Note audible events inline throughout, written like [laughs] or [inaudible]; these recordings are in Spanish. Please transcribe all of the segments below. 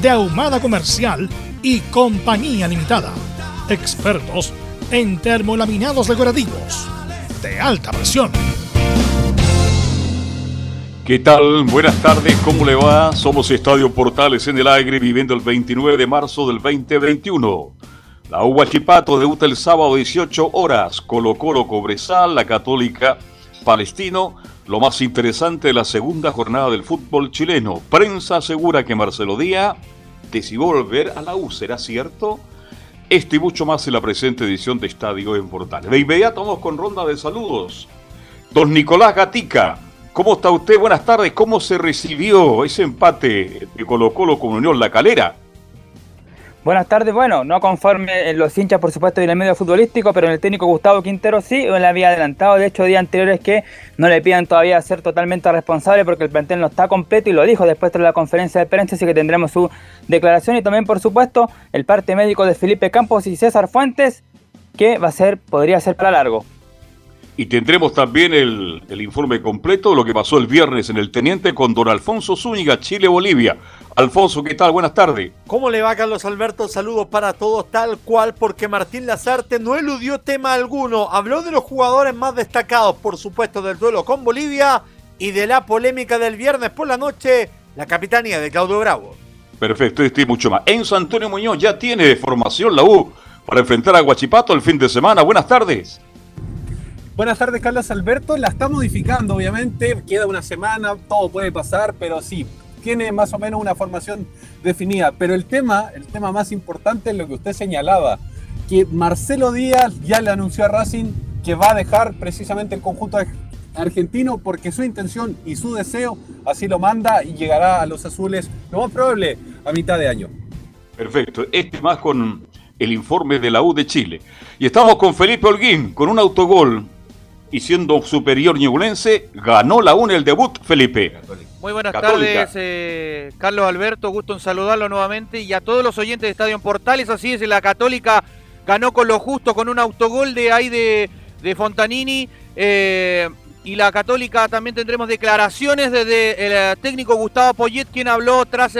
de Ahumada Comercial y Compañía Limitada. Expertos en termolaminados decorativos de alta presión. ¿Qué tal? Buenas tardes, ¿cómo le va? Somos Estadio Portales en el aire viviendo el 29 de marzo del 2021. La UBA Chipato debuta el sábado 18 horas. Colo Colo Cobresal, la Católica Palestino lo más interesante de la segunda jornada del fútbol chileno. Prensa asegura que Marcelo Díaz decidió volver a la U, ¿será cierto? Esto y mucho más en la presente edición de Estadio en Portales. De inmediato vamos con ronda de saludos. Don Nicolás Gatica, ¿cómo está usted? Buenas tardes. ¿Cómo se recibió ese empate de Colo Colo con Unión La Calera? Buenas tardes, bueno, no conforme los hinchas por supuesto y en el medio futbolístico, pero en el técnico Gustavo Quintero sí, él había adelantado de hecho días anteriores que no le pidan todavía ser totalmente responsable porque el plantel no está completo y lo dijo después de la conferencia de prensa, así que tendremos su declaración y también por supuesto el parte médico de Felipe Campos y César Fuentes que va a ser, podría ser para largo. Y tendremos también el, el informe completo de lo que pasó el viernes en el Teniente con don Alfonso Zúñiga, Chile-Bolivia. Alfonso, ¿qué tal? Buenas tardes. ¿Cómo le va, Carlos Alberto? Saludos para todos, tal cual, porque Martín Lazarte no eludió tema alguno. Habló de los jugadores más destacados, por supuesto, del duelo con Bolivia y de la polémica del viernes por la noche, la capitanía de Claudio Bravo. Perfecto, este y mucho más. Enzo Antonio Muñoz ya tiene formación la U para enfrentar a Guachipato el fin de semana. Buenas tardes. Buenas tardes, Carlos Alberto. La está modificando, obviamente. Queda una semana, todo puede pasar, pero sí, tiene más o menos una formación definida. Pero el tema, el tema más importante es lo que usted señalaba, que Marcelo Díaz ya le anunció a Racing que va a dejar precisamente el conjunto argentino porque su intención y su deseo así lo manda y llegará a los azules lo más probable a mitad de año. Perfecto. Este más con el informe de la U de Chile. Y estamos con Felipe Holguín, con un autogol. Y siendo superior ñublense, ganó la U en el debut, Felipe. Muy buenas tardes, eh, Carlos Alberto. Gusto en saludarlo nuevamente y a todos los oyentes de Estadio Portales. Así es, la Católica ganó con lo justo, con un autogol de ahí de, Fontanini. Eh, y la Católica también tendremos declaraciones desde el eh, técnico Gustavo Poyet, quien habló tras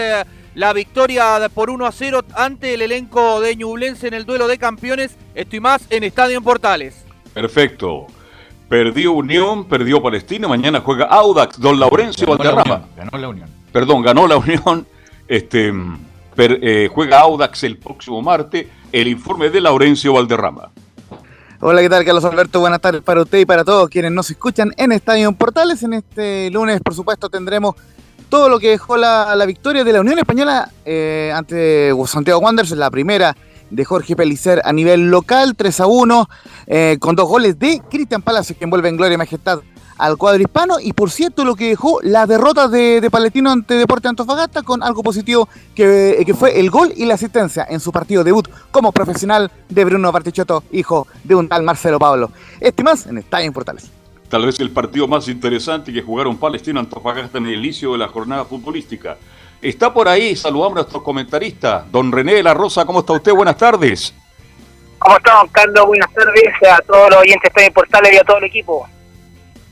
la victoria por 1 a 0 ante el elenco de Ñublense en el duelo de campeones. Estoy más en Estadio Portales. Perfecto. Perdió Unión, perdió Palestina, mañana juega Audax, Don Laurencio Valderrama. ganó la Unión. Perdón, ganó la Unión. [laughs] Este, eh, juega Audax el próximo martes. El informe de Laurencio Valderrama. Hola, ¿qué tal, Carlos Alberto? Buenas tardes para usted y para todos quienes nos escuchan en Estadio Portales. En este lunes, por supuesto, tendremos todo lo que dejó la, victoria de la Unión Española eh, ante Santiago Wanderers, la primera de Jorge Pelicer a nivel local, 3 a 1, eh, con dos goles de Cristian Palacios, que envuelve en gloria y majestad al cuadro hispano. Y por cierto, lo que dejó la derrota de, Palestino ante Deporte Antofagasta con algo positivo que, eh, que, fue el gol y la asistencia en su partido debut como profesional de Bruno Bartichotto, hijo de un tal Marcelo Pablo. Este más en Estadio Portales. Tal vez el partido más interesante que jugaron Palestino Antofagasta en el inicio de la jornada futbolística. Está por ahí, saludamos a nuestro comentarista, don René de la Rosa, ¿cómo está usted? Buenas tardes. ¿Cómo estamos, Carlos? Buenas tardes a todos los oyentes de Portales y a todo el equipo.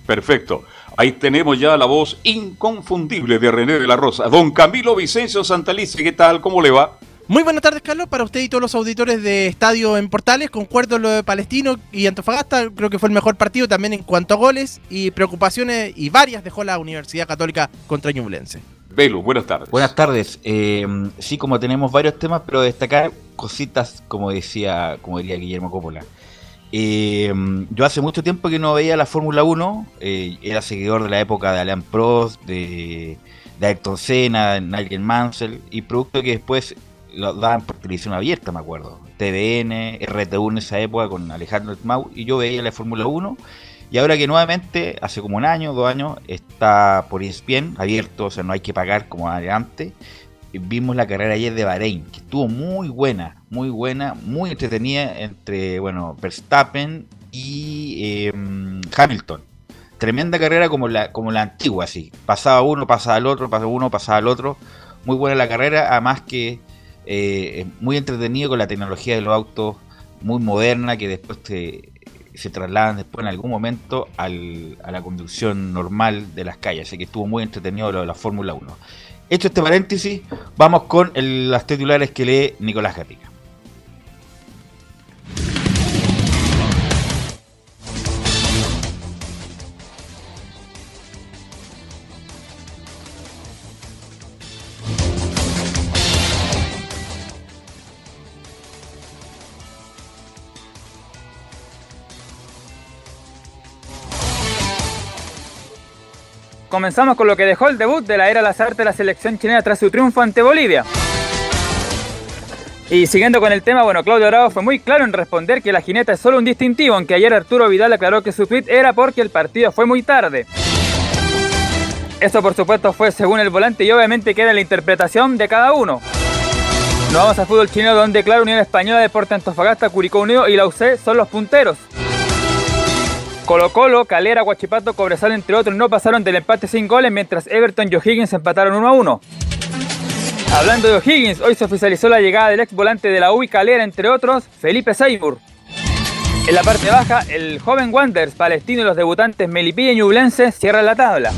Perfecto. Ahí tenemos ya la voz inconfundible de René de la Rosa. Don Camilo Vicencio Santalice, ¿qué tal? ¿Cómo le va? Muy buenas tardes, Carlos, para usted y todos los auditores de Estadio en Portales. Concuerdo lo de Palestino y Antofagasta. Creo que fue el mejor partido también en cuanto a goles y preocupaciones y varias dejó la Universidad Católica contra Ñublense. Velo, buenas tardes. Buenas tardes. Eh, sí, como tenemos varios temas, pero destacar cositas, como decía, como diría Guillermo Coppola. Eh, yo hace mucho tiempo que no veía la Fórmula 1, eh, era seguidor de la época de Alain Prost, de, de Ayrton Senna, Nigel Mansell, y producto que después lo daban por televisión abierta, me acuerdo. TVN, RTU en esa época con Alejandro Mau, y yo veía la Fórmula 1 y ahora que nuevamente, hace como un año, dos años, está por ESPN abierto, o sea, no hay que pagar como antes. Vimos la carrera ayer de Bahrein, que estuvo muy buena, muy buena, muy entretenida entre, bueno, Verstappen y em, Hamilton. Tremenda carrera como la, como la antigua, así. Pasaba uno, pasaba al otro, pasaba uno, pasaba al otro. Muy buena la carrera, además que eh, muy entretenido con la tecnología de los autos, muy moderna, que después te, se trasladan después en algún momento al, a la conducción normal de las calles. Así que estuvo muy entretenido lo de la Fórmula 1. Hecho este paréntesis, vamos con las titulares que lee Nicolás Gatica. Comenzamos con lo que dejó el debut de la era Lazarte de la selección chilena tras su triunfo ante Bolivia. Y siguiendo con el tema, bueno, Claudio Bravo fue muy claro en responder que la jineta es solo un distintivo, aunque ayer Arturo Vidal aclaró que su tweet era porque el partido fue muy tarde. Eso por supuesto fue según el volante y obviamente queda la interpretación de cada uno. Nos vamos al fútbol chino donde claro Unión Española, Deporte Antofagasta, Curicó Unido y la UC son los punteros. Colo Colo, Calera, Guachipato, Cobresal, entre otros, no pasaron del empate sin goles, mientras Everton y O'Higgins empataron 1 a 1. Hablando de O'Higgins, hoy se oficializó la llegada del ex volante de la UI Calera, entre otros, Felipe Seymour. En la parte baja, el joven Wanderers palestino y los debutantes Melipilla y Ñublense cierran la tabla.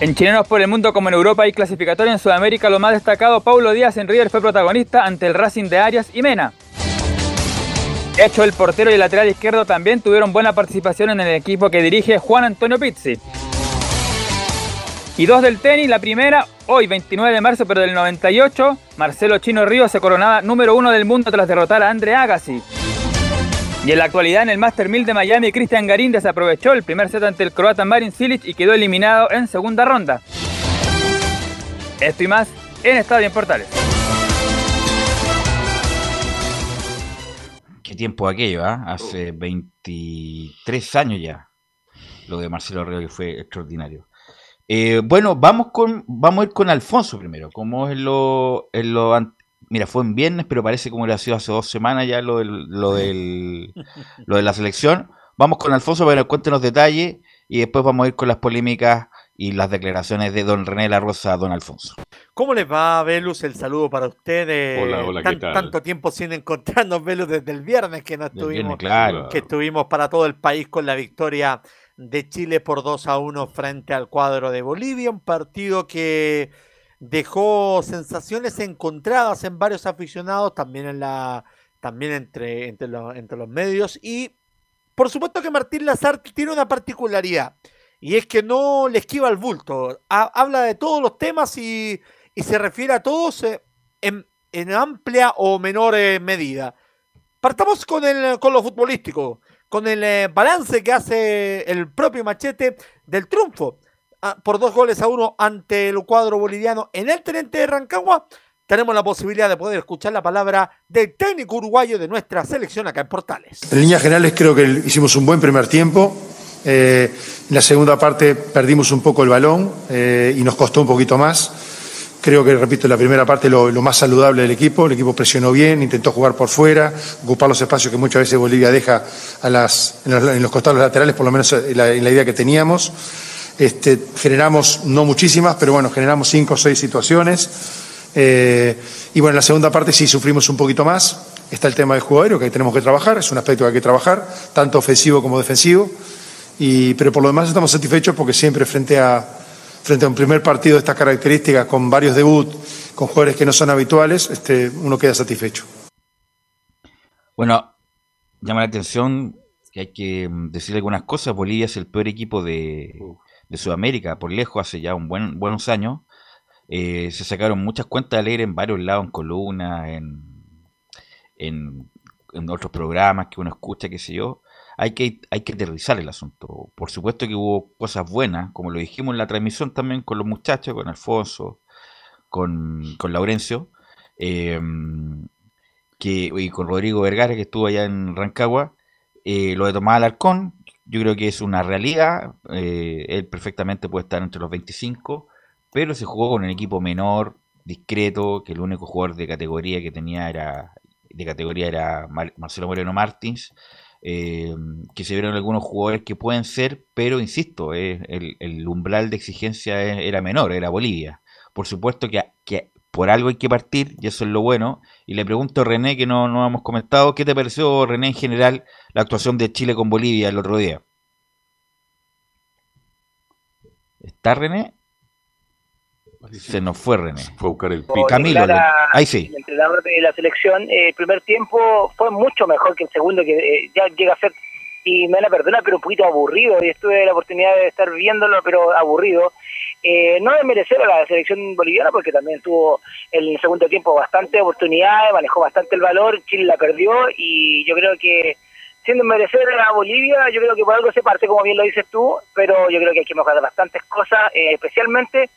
En Chilenos por el Mundo como en Europa y clasificatorio en Sudamérica, lo más destacado, Paulo Díaz en River fue protagonista ante el Racing de Arias y Mena. Hecho, el portero y el lateral izquierdo también tuvieron buena participación en el equipo que dirige Juan Antonio Pizzi. Y dos del tenis, la primera, hoy 29 de marzo pero del 98, Marcelo Chino Río se coronaba número uno del mundo tras derrotar a Andre Agassi. Y en la actualidad en el Master 1000 de Miami, Cristian Garín desaprovechó el primer set ante el croata Marin Cilic y quedó eliminado en segunda ronda. Esto y más en Estadio Portales. Qué tiempo aquello, ¿ah? Hace 23 años ya. Lo de Marcelo Río que fue extraordinario. Eh, bueno, vamos con vamos a ir con Alfonso primero. Como es lo, en lo mira, fue en viernes, pero parece como le ha sido hace dos semanas ya lo del, lo del [laughs] lo de la selección. Vamos con Alfonso para que nos cuente los detalles y después vamos a ir con las polémicas y las declaraciones de don René La Rosa a don Alfonso. ¿Cómo les va, Velus? El saludo para ustedes. Hola, hola, ¿qué tal? Tanto tiempo sin encontrarnos, Velus, desde el viernes que no estuvimos, viernes, claro. que estuvimos para todo el país con la victoria de Chile por 2 a 1 frente al cuadro de Bolivia, un partido que dejó sensaciones encontradas en varios aficionados, también en la también entre, entre, los, entre los medios y por supuesto que Martín Lazarte tiene una particularidad y es que no le esquiva el bulto. habla de todos los temas y, se refiere a todos eh, en, amplia o menor eh, medida. Partamos con, el, con lo futbolístico, con el eh, balance que hace el propio Machete del triunfo ah, por dos goles a uno ante el cuadro boliviano en el Tenente de Rancagua. Tenemos la posibilidad de poder escuchar la palabra del técnico uruguayo de nuestra selección acá en Portales. En líneas generales creo que hicimos un buen primer tiempo eh, en la segunda parte perdimos un poco el balón eh, y nos costó un poquito más. Creo que, repito, en la primera parte lo, más saludable del equipo. El equipo presionó bien, intentó jugar por fuera, ocupar los espacios que muchas veces Bolivia deja a las, en, los, costados laterales, por lo menos en la, idea que teníamos. Este, generamos, no muchísimas, pero bueno, generamos cinco o seis situaciones. Eh, y bueno, en la segunda parte sí sufrimos un poquito más. Está el tema del jugador que tenemos que trabajar, es un aspecto que hay que trabajar, tanto ofensivo como defensivo pero por lo demás estamos satisfechos porque siempre frente a, frente a un primer partido de estas características, con varios debuts, con jugadores que no son habituales, este, uno queda satisfecho. Bueno, llama la atención que hay que mm, decir algunas cosas. Bolivia es el peor equipo de, de Sudamérica, por lejos, hace ya un buen, buenos años. Eh, se sacaron muchas cuentas de leer en varios lados, en columnas, en, en, en otros programas que uno escucha, qué sé yo hay que, hay que aterrizar el asunto. Por supuesto que hubo cosas buenas, como lo dijimos en la transmisión también con los muchachos, con Alfonso, con, con Laurencio, eh, que, y con Rodrigo Vergara, que estuvo allá en Rancagua. Eh, lo de Tomás Alarcón, yo creo que es una realidad. Eh, él perfectamente puede estar entre los 25, pero se jugó con un equipo menor, discreto, que el único jugador de categoría que tenía era de categoría era Marcelo Moreno Martins. Eh, que se vieron algunos jugadores que pueden ser, pero insisto, eh, el, umbral de exigencia era menor, era Bolivia. Por supuesto que, que, por algo hay que partir, y eso es lo bueno. Y le pregunto a René, que no, no hemos comentado, ¿qué te pareció, René, en general, la actuación de Chile con Bolivia el otro día? ¿Está René? Se nos fue René. Fue a buscar el pico. Camilo, ahí sí. El entrenador de la selección, eh, el primer tiempo fue mucho mejor que el segundo, que eh, ya llega a ser, y me van a perdonar, pero un poquito aburrido. Y estuve la oportunidad de estar viéndolo, pero aburrido. Eh, no de merecer a la selección boliviana, porque también tuvo en el segundo tiempo bastante oportunidades, manejó bastante el valor, Chile la perdió, y yo creo que siendo merecer a Bolivia, yo creo que por algo se parte, como bien lo dices tú, pero yo creo que hay que mejorar bastantes cosas, especialmente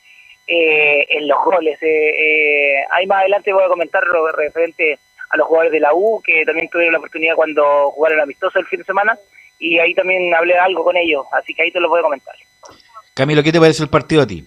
eh, en los goles. Eh, eh, ahí más adelante voy a comentar lo referente a los jugadores de la U, que también tuvieron la oportunidad cuando jugaron amistoso el fin de semana, y ahí también hablé algo con ellos, así que ahí te lo voy a comentar. Camilo, ¿qué te parece el partido a ti?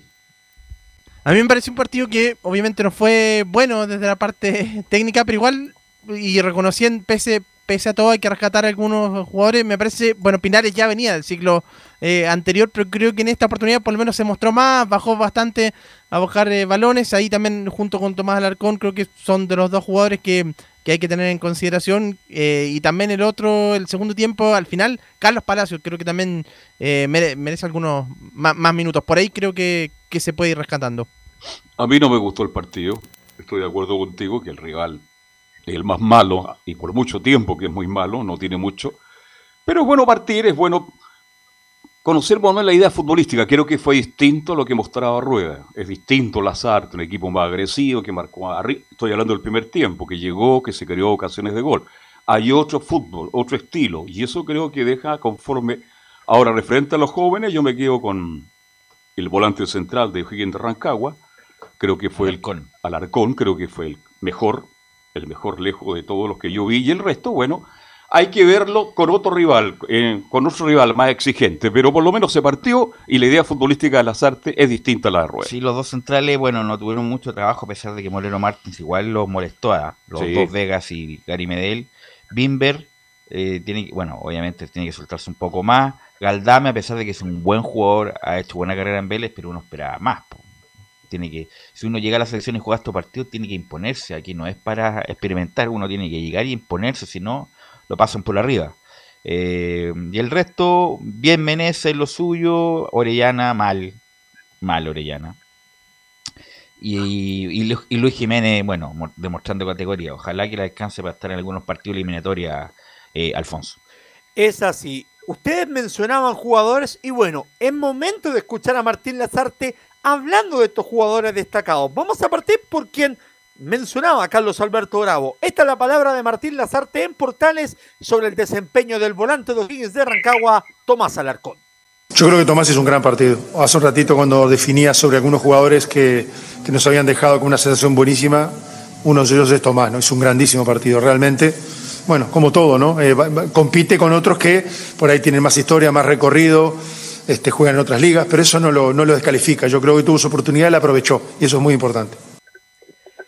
A mí me parece un partido que obviamente no fue bueno desde la parte [laughs] técnica, pero igual, y reconociendo, pese, pese a todo, hay que rescatar a algunos jugadores. Me parece, bueno, Pinares ya venía del ciclo eh, anterior, pero creo que en esta oportunidad por lo menos se mostró más, bajó bastante a bajar eh, balones. Ahí también, junto con Tomás Alarcón, creo que son de los dos jugadores que, hay que tener en consideración. Eh, y también el otro, el segundo tiempo, al final, Carlos Palacios, creo que también merece algunos más, minutos. Por ahí creo que, que se puede ir rescatando. A mí no me gustó el partido. Estoy de acuerdo contigo que el rival el más malo, y por mucho tiempo que es muy malo, no tiene mucho. Pero es bueno partir, es bueno conocer bueno, la idea futbolística. Creo que fue distinto a lo que mostraba Rueda. Es distinto Lazarte, un equipo más agresivo, que marcó arriba. Estoy hablando del primer tiempo, que llegó, que se creó ocasiones de gol. Hay otro fútbol, otro estilo, y eso creo que deja conforme. Ahora, referente a los jóvenes, yo me quedo con el volante central de Higgins de Rancagua. Creo que fue Alarcón. el Alarcón, creo que fue el mejor el mejor lejos de todos los que yo vi, y el resto, bueno, hay que verlo con otro rival, eh, con otro rival más exigente, pero por lo menos se partió y la idea futbolística de las artes es distinta a la de Rueda. Sí, los dos centrales, bueno, no tuvieron mucho trabajo a pesar de que Moreno Martins igual los molestó a los dos Vegas y Gary Medel. Bimber, eh, tiene, bueno, obviamente tiene que soltarse un poco más. Galdame, a pesar de que es un buen jugador, ha hecho buena carrera en Vélez, pero uno esperaba más tiene que, si uno llega a la selección y juega estos partidos, tiene que imponerse. Aquí no es para experimentar, uno tiene que llegar y imponerse, si no, lo pasan por arriba. Eh, y el resto, bien Menezes en lo suyo, Orellana mal, mal Orellana. Y, y, Luis Jiménez, bueno, demostrando categoría. Ojalá que le alcance para estar en algunos partidos eliminatorios, eh, Alfonso. Es así. Ustedes mencionaban jugadores y bueno, es momento de escuchar a Martín Lazarte hablando de estos jugadores destacados. Vamos a partir por quien mencionaba a Carlos Alberto Bravo. Esta es la palabra de Martín Lazarte en Portales sobre el desempeño del volante de O'Higgins de Rancagua, Tomás Alarcón. Yo creo que Tomás hizo un gran partido. Hace un ratito cuando definía sobre algunos jugadores que, nos habían dejado con una sensación buenísima, uno de ellos es Tomás, ¿no? Hizo un grandísimo partido, realmente. Bueno, como todo, ¿no? Eh, compite con otros que por ahí tienen más historia, más recorrido, este, juegan en otras ligas, pero eso no lo, no lo descalifica. Yo creo que tuvo su oportunidad y la aprovechó, y eso es muy importante.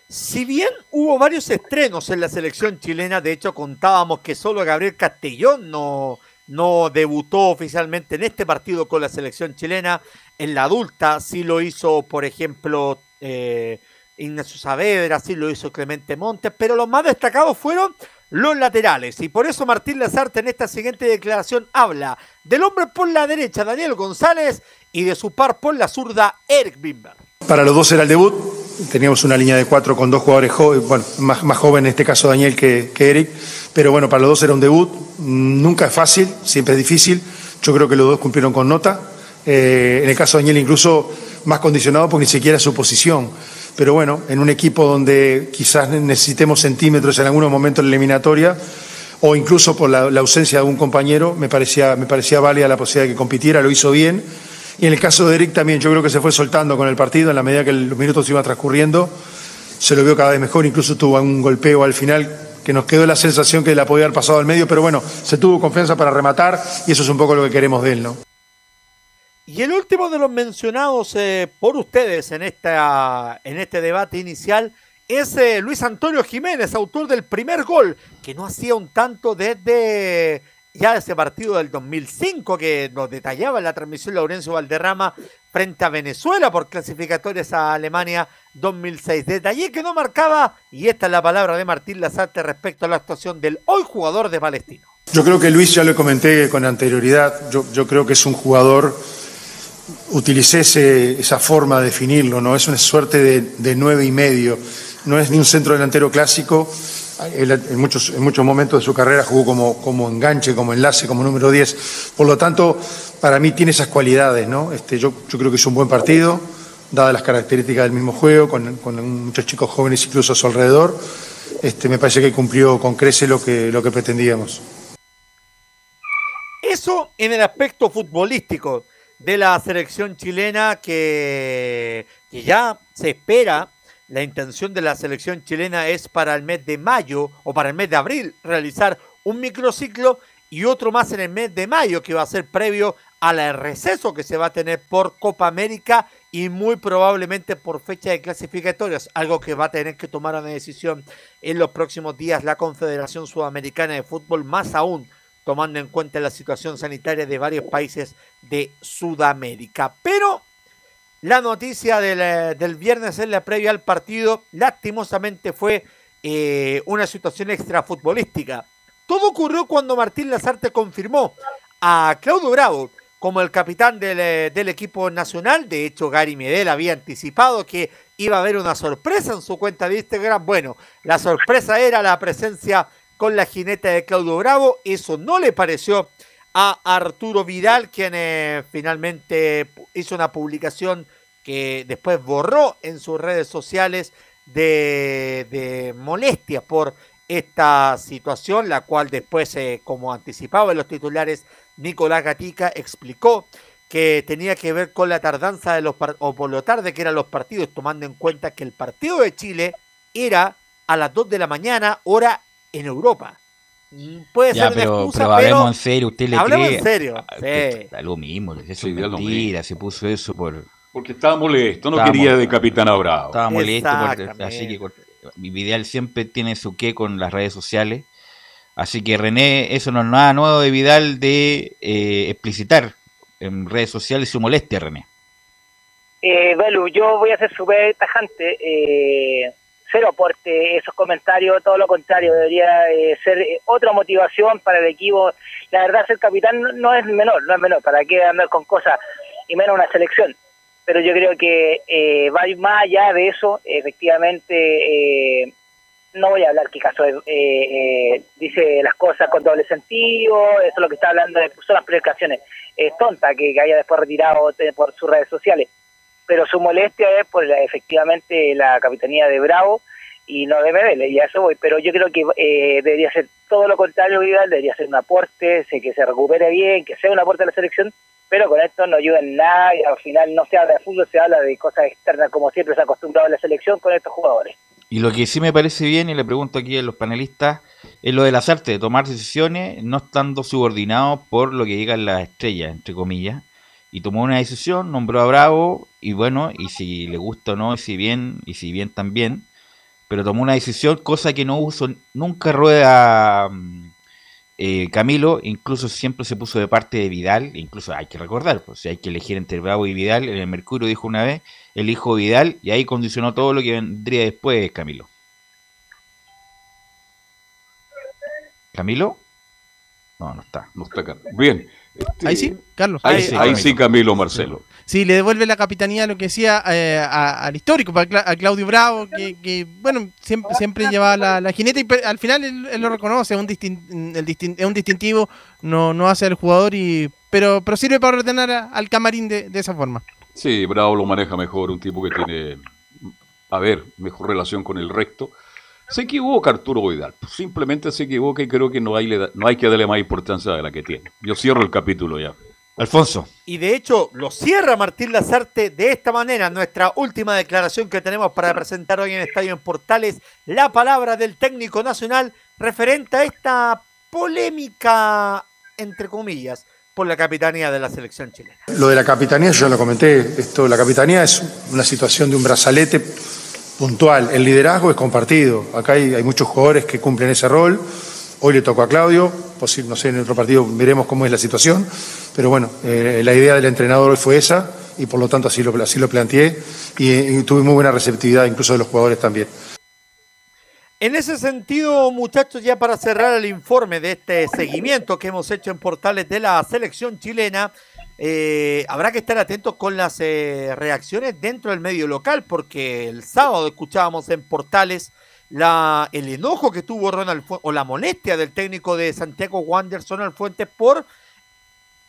Si bien hubo varios estrenos en la selección chilena, de hecho contábamos que solo Gabriel Castellón no, no debutó oficialmente en este partido con la selección chilena. En la adulta sí lo hizo, por ejemplo, eh, Ignacio Saavedra, sí lo hizo Clemente Montes, pero los más destacados fueron los laterales. Y por eso Martín Lazarte en esta siguiente declaración habla del hombre por la derecha, Daniel González, y de su par por la zurda, Eric Bimber. Para los dos era el debut. Teníamos una línea de cuatro con dos jugadores jóvenes, bueno, más, más joven en este caso Daniel que, que Eric. Pero bueno, para los dos era un debut. Nunca es fácil, siempre es difícil. Yo creo que los dos cumplieron con nota. Eh, en el caso de Daniel incluso más condicionado por ni siquiera su posición. Pero bueno, en un equipo donde quizás necesitemos centímetros en algunos momentos de la eliminatoria, o incluso por la, ausencia de un compañero, me parecía, me parecía válida la posibilidad de que compitiera, lo hizo bien. Y en el caso de Eric también, yo creo que se fue soltando con el partido en la medida que los minutos iban transcurriendo, se lo vio cada vez mejor, incluso tuvo un golpeo al final que nos quedó la sensación que la podía haber pasado al medio, pero bueno, se tuvo confianza para rematar y eso es un poco lo que queremos de él, ¿no? Y el último de los mencionados eh, por ustedes en, esta, en este debate inicial es eh, Luis Antonio Jiménez, autor del primer gol, que no hacía un tanto desde ya ese partido del 2005 que nos detallaba en la transmisión Laurencio Valderrama frente a Venezuela por clasificatorias a Alemania 2006. Detalle que no marcaba, y esta es la palabra de Martín Lazarte respecto a la actuación del hoy jugador de Palestino. Yo creo que Luis ya lo comenté con anterioridad, yo, yo creo que es un jugador utilicé esa forma de definirlo, ¿no? Es una suerte de, nueve y medio. No es ni un centro delantero clásico. En, muchos, en muchos momentos de su carrera jugó como, como enganche, como enlace, como número 10. Por lo tanto, para mí tiene esas cualidades, ¿no? Este, yo, yo creo que es un buen partido, dadas las características del mismo juego, con, muchos chicos jóvenes incluso a su alrededor. Este, me parece que cumplió con crece lo que, lo que pretendíamos. Eso en el aspecto futbolístico de la selección chilena que, ya se espera. La intención de la selección chilena es para el mes de mayo o para el mes de abril realizar un microciclo y otro más en el mes de mayo que va a ser previo al receso que se va a tener por Copa América y muy probablemente por fecha de clasificatorias, algo que va a tener que tomar una decisión en los próximos días la Confederación Sudamericana de Fútbol, más aún tomando en cuenta la situación sanitaria de varios países de Sudamérica. Pero la noticia del, eh, del viernes en la previa al partido, lastimosamente fue eh, una situación extrafutbolística. Todo ocurrió cuando Martín Lazarte confirmó a Claudio Bravo como el capitán del, eh, del, equipo nacional. De hecho, Gary Medel había anticipado que iba a haber una sorpresa en su cuenta de Instagram. Bueno, la sorpresa era la presencia con la jineta de Claudio Bravo. Eso no le pareció a Arturo Vidal, quien eh, finalmente hizo una publicación que después borró en sus redes sociales de, de molestia por esta situación, la cual después, eh, como anticipaba en los titulares, Nicolás Gatica explicó que tenía que ver con la tardanza de los o por lo tarde que eran los partidos, tomando en cuenta que el partido de Chile era a las 2 de la mañana, hora en Europa. Puede ser una pero, excusa, pero hablemos en serio, ¿usted le hablemos cree? en serio. Ah, sí. Está lo mismo, eso es mentira, se puso eso por... Porque estaba molesto, no quería de Capitán Bravo. Estaba molesto, por, así que Vidal siempre tiene su qué con las redes sociales. Así que René, eso no es nada nuevo de Vidal de eh, explicitar en redes sociales su molestia, René. Eh, Belu, yo voy a ser súper tajante. Eh, cero aporte esos comentarios, todo lo contrario, debería eh, ser eh, otra motivación para el equipo. La verdad, ser capitán no, es menor, no es menor, para qué andar con cosas y menos una selección. Pero yo creo que eh, va más allá de eso, efectivamente, no voy a hablar qué caso dice las cosas con doble sentido, eso es lo que está hablando, son las predicaciones. Es tonta que, que haya después retirado por sus redes sociales pero su molestia es por la, efectivamente la capitanía de Bravo y no de Medel, y a eso voy, pero yo creo que eh, debería ser todo lo contrario, Vidal, debería ser un aporte, que se recupere bien, que sea un aporte a la selección, pero con esto no ayuda en nada y al final no se habla de fútbol, se habla de cosas externas como siempre se ha acostumbrado a la selección con estos jugadores. Y lo que sí me parece bien, y le pregunto aquí a los panelistas, es lo de las artes, de tomar decisiones no estando subordinados por lo que digan las estrellas, entre comillas, y tomó una decisión, nombró a Bravo y bueno, y si le gusta o no, y si bien, y si bien también, pero tomó una decisión, cosa que no uso nunca rueda mm, eh, Camilo, incluso siempre se puso de parte de Vidal, incluso hay que recordar, pues si hay que elegir entre Bravo y Vidal, en el Mercurio dijo una vez, elijo Vidal, y ahí condicionó todo lo que vendría después, Camilo. ¿Camilo? No, no está. No está acá. Bien. Este, ahí sí, Carlos. Ahí, sí, Camilo Marcelo. Sí, le devuelve la capitanía lo que decía eh, al histórico, a Claudio Bravo, que, bueno, siempre, siempre llevaba la, jineta y al final él, lo reconoce, es un, es un distintivo, no, no hace al jugador, y pero, pero sirve para ordenar al camarín de, esa forma. Sí, Bravo lo maneja mejor, un tipo que tiene, a ver, mejor relación con el recto. Se equivoca Arturo Vidal, simplemente se equivoca y creo que no hay, no hay que darle más importancia de la que tiene. Yo cierro el capítulo ya. Alfonso. Y de hecho lo cierra Martín Lazarte de esta manera, nuestra última declaración que tenemos para presentar hoy en Estadio en Portales, la palabra del técnico nacional referente a esta polémica, entre comillas, por la capitanía de la selección chilena. Lo de la capitanía, yo ya lo comenté, esto, la capitanía es una situación de un brazalete puntual, el liderazgo es compartido, acá hay, muchos jugadores que cumplen ese rol, hoy le tocó a Claudio, posible, no sé, en otro partido veremos cómo es la situación, pero bueno, eh, la idea del entrenador hoy fue esa y por lo tanto así lo, así lo planteé. Y, y tuve muy buena receptividad incluso de los jugadores también. En ese sentido, muchachos, ya para cerrar el informe de este seguimiento que hemos hecho en portales de la selección chilena, eh, habrá que estar atentos con las eh, reacciones dentro del medio local, porque el sábado escuchábamos en portales la, el enojo que tuvo Ronald o la molestia del técnico de Santiago Wanderson al Fuentes por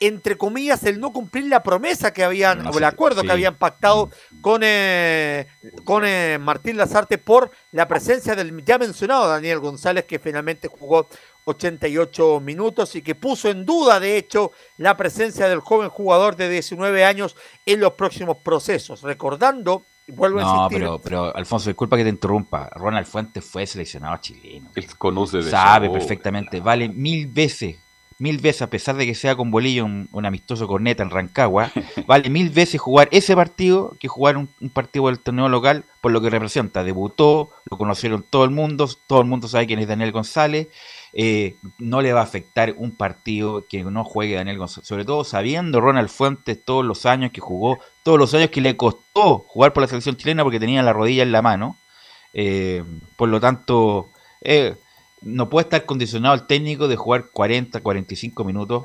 entre comillas, el no cumplir la promesa que habían, o el acuerdo que habían pactado con, eh, con eh, Martín Lazarte por la presencia del ya mencionado Daniel González, que finalmente jugó 88 minutos y que puso en duda, de hecho, la presencia del joven jugador de 19 años en los próximos procesos. Recordando, vuelvo a insistir. Pero, pero, Alfonso, disculpa que te interrumpa. Ronald Fuentes fue seleccionado chileno. Él conoce de Sabe perfectamente, vale mil veces mil veces, a pesar de que sea con Bolillo un, amistoso corneta en Rancagua, [laughs] vale mil veces jugar ese partido que jugar un, partido del torneo local por lo que representa. Debutó, lo conocieron todo el mundo, todo el mundo sabe quién es Daniel González. Eh, no le va a afectar un partido que no juegue Daniel González, sobre todo sabiendo Ronald Fuentes todos los años que jugó, todos los años que le costó jugar por la selección chilena porque tenía la rodilla en la mano. Eh, por lo tanto, eh, no puede estar condicionado el técnico de jugar 40, 45 minutos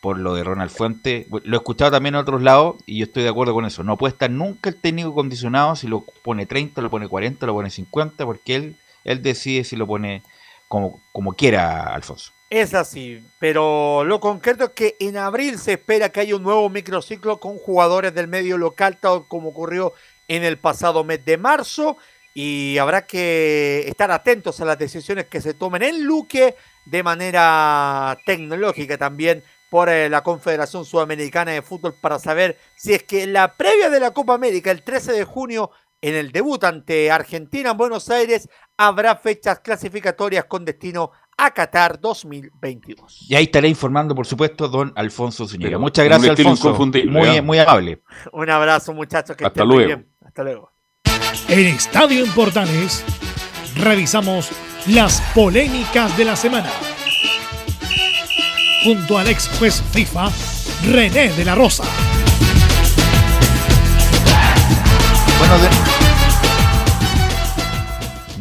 por lo de Ronald Fuente. Lo he escuchado también en otros lados y yo estoy de acuerdo con eso. No puede estar nunca el técnico condicionado si lo pone 30, lo pone 40, lo pone 50, porque él, él decide si lo pone como, como quiera, Alfonso. Es así, pero lo concreto es que en abril se espera que haya un nuevo microciclo con jugadores del medio local, tal como ocurrió en el pasado mes de marzo y habrá que estar atentos a las decisiones que se tomen en Luque de manera tecnológica también por eh, la Confederación Sudamericana de Fútbol para saber si es que la previa de la Copa América el 13 de junio en el debut ante Argentina en Buenos Aires habrá fechas clasificatorias con destino a Qatar 2022. Y ahí estaré informando, por supuesto, don Alfonso Zúñiga. Muchas gracias, Alfonso. Muy, muy amable. Un abrazo, muchachos. Que Hasta luego. Bien. Hasta luego. En Estadio en Portales revisamos las polémicas de la semana. Junto al ex juez FIFA, René de la Rosa. Bueno,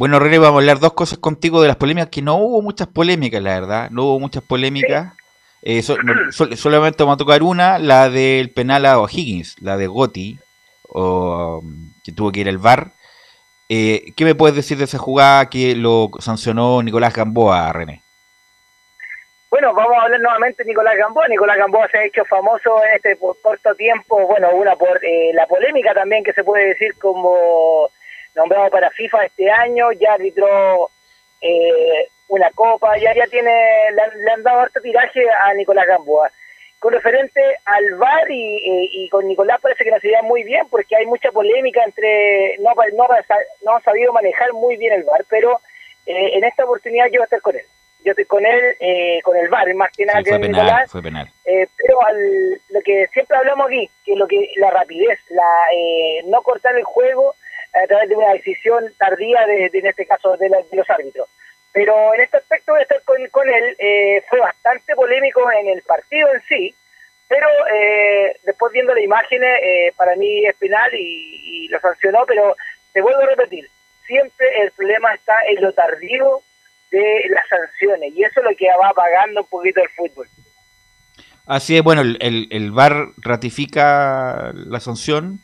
René, vamos a hablar dos cosas contigo de las polémicas, que no hubo muchas polémicas, la verdad. No hubo muchas polémicas. Eh, solamente vamos a tocar una, la del penal a O'Higgins, la de Gotti, o, que tuvo que ir al VAR. Eh, ¿Qué me puedes decir de esa jugada que lo sancionó Nicolás Gamboa, René? Bueno, vamos a hablar nuevamente de Nicolás Gamboa. Nicolás Gamboa se ha hecho famoso en este corto tiempo, bueno, una por eh, la polémica también que se puede decir como nombrado para FIFA este año, ya arbitró eh, una copa, ya ya tiene, le, le han dado harto tiraje a Nicolás Gamboa. Con referente al VAR y, con Nicolás parece que no se lleva muy bien porque hay mucha polémica entre no no, no ha sabido manejar muy bien el VAR pero eh, en esta oportunidad yo voy a estar con él. Yo estoy con él eh, con el VAR más que nada que penal, Nicolás. fue penal. Eh, pero al, lo que siempre hablamos aquí que lo que la rapidez la no cortar el juego a través de una decisión tardía de, en este caso de los árbitros pero en este aspecto voy a estar con, él. Eh, fue bastante polémico en el partido en sí, pero eh, después viendo las imágenes, eh, para mí es penal y, lo sancionó, pero te vuelvo a repetir, siempre el problema está en lo tardío de las sanciones y eso es lo que va apagando un poquito el fútbol. Así es, bueno, el, el, el VAR ratifica la sanción,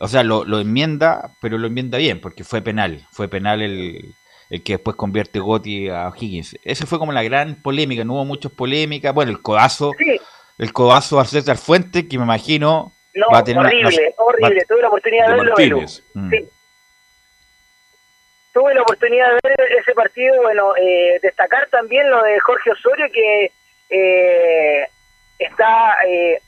o sea, lo, lo enmienda, pero lo enmienda bien, porque fue penal, fue penal el, el que después convierte Gotti a Higgins. Esa fue como la gran polémica, no hubo muchas polémicas. Bueno, el codazo, el codazo a César Fuente, que me imagino No, Va a tener una- horrible, no- horrible. va- Tuve la oportunidad de de verlo. Martínez. Mm. Sí. Tuve la oportunidad de ver ese partido, bueno, eh, destacar también lo de Jorge Osorio que eh, está eh,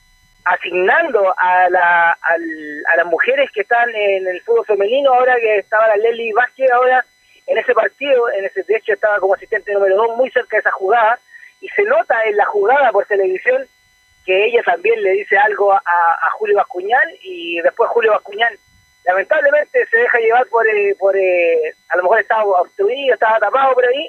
asignando a, la, al- a las mujeres que están en el fútbol femenino, ahora que estaba la Lely Vázquez ahora en ese partido, en ese de hecho estaba como asistente número dos muy cerca de esa jugada, y se nota en la jugada por televisión que ella también le dice algo a, a Julio Bascuñán y después Julio Bascuñán lamentablemente se deja llevar por, eh, por eh, a lo mejor estaba obstruido, estaba tapado por ahí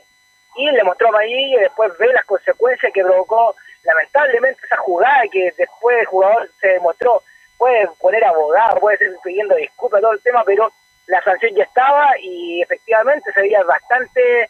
y le mostró amarilla y después ve las consecuencias que provocó lamentablemente esa jugada que después el jugador se demostró puede poner abogado, puede ser pidiendo disculpas, todo el tema, pero la sanción ya estaba y efectivamente se veía bastante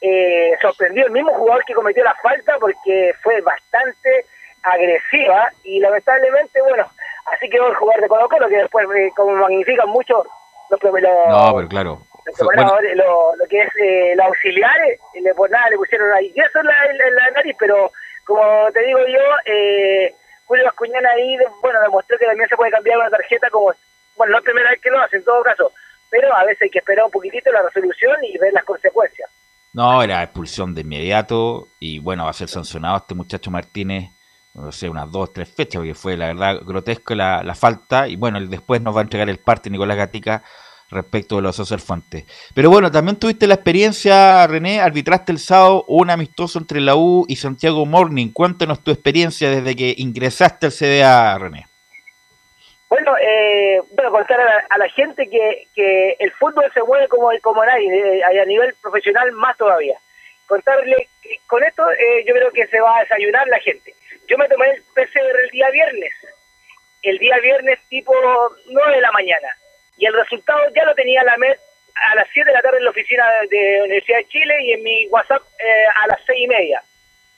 eh, sorprendido el mismo jugador que cometió la falta porque fue bastante agresiva y lamentablemente, bueno, así quedó el jugador de Colo Colo que después, eh, como magnifican mucho los, los, No, pero claro. Bueno, preparadores, lo, lo que es eh, los auxiliares, y le, pues nada, le pusieron ahí. Yeso en la, en la- nariz, pero como te digo yo, eh, Julio Bascuñán ahí, bueno, demostró que también se puede cambiar una tarjeta como, bueno, no es primera vez que lo hace en todo caso, pero a veces hay que esperar un poquitito la resolución y ver las consecuencias. No, era expulsión de inmediato y bueno, va a ser sancionado este muchacho Martínez, no sé, unas dos, tres fechas, porque fue la verdad grotesco la, la falta. Y bueno, después nos va a entregar el parte Nicolás Gatica respecto de los Social Fuentes. Pero bueno, también tuviste la experiencia, René, arbitraste el sábado un amistoso entre la U y Santiago Morning. Cuéntanos tu experiencia desde que ingresaste al CDA, René. Bueno, eh, bueno, contar a la, a la gente que, que el fútbol se mueve como, como nadie, eh, a nivel profesional más todavía. Contarle con esto eh, yo creo que se va a desayunar la gente. Yo me tomé el PCR el día viernes, el día viernes tipo 9 de la mañana, y el resultado ya lo tenía la MED a las 7 de la tarde en la oficina de Universidad de Chile y en mi WhatsApp eh, a las 6 y media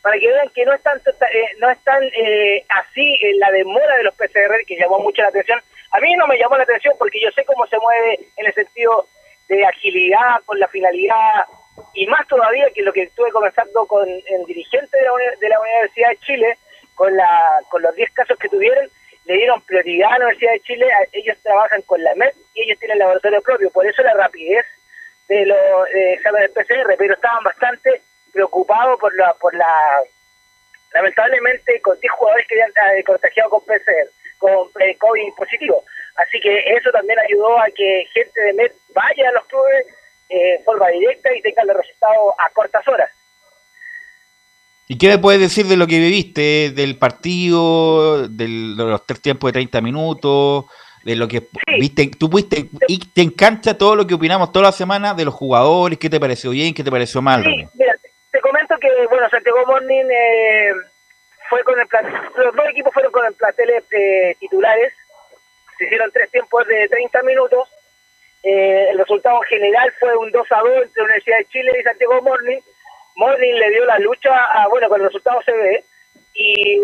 para que vean que no es tanto eh, no es tan eh, así en la demora de los PCR que llamó mucho la atención. A mí no me llamó la atención porque yo sé cómo se mueve en el sentido de agilidad, con la finalidad, y más todavía que lo que estuve conversando con el dirigente de la, de la Universidad de Chile, con, la, con los 10 casos que tuvieron, le dieron prioridad a la Universidad de Chile, ellos trabajan con la MED y ellos tienen laboratorio propio, por eso la rapidez de los eh, exámenes PCR, pero estaban bastante preocupados por la, por la lamentablemente con 10 jugadores que habían eh, contagiado con PCR, con eh, COVID positivo. Así que eso también ayudó a que gente de MED vaya a los clubes eh, en forma directa y tengan los resultados a cortas horas. ¿Y qué me puedes decir de lo que viviste, del partido, del- de los tres tiempos de 30 minutos, de lo que viste? Tú fuiste y te encanta todo lo que opinamos toda la semana de los jugadores, qué te pareció bien, qué te pareció mal. Sí, René? mira, te, comento que, bueno, Santiago Morning eh, fue con el los dos equipos fueron con el plantel eh, titulares, se hicieron tres tiempos de 30 minutos, eh, el resultado general fue un 2 a 2 entre Universidad de Chile y Santiago Morning, Morning le dio la lucha, a, bueno, con el resultado se ve, y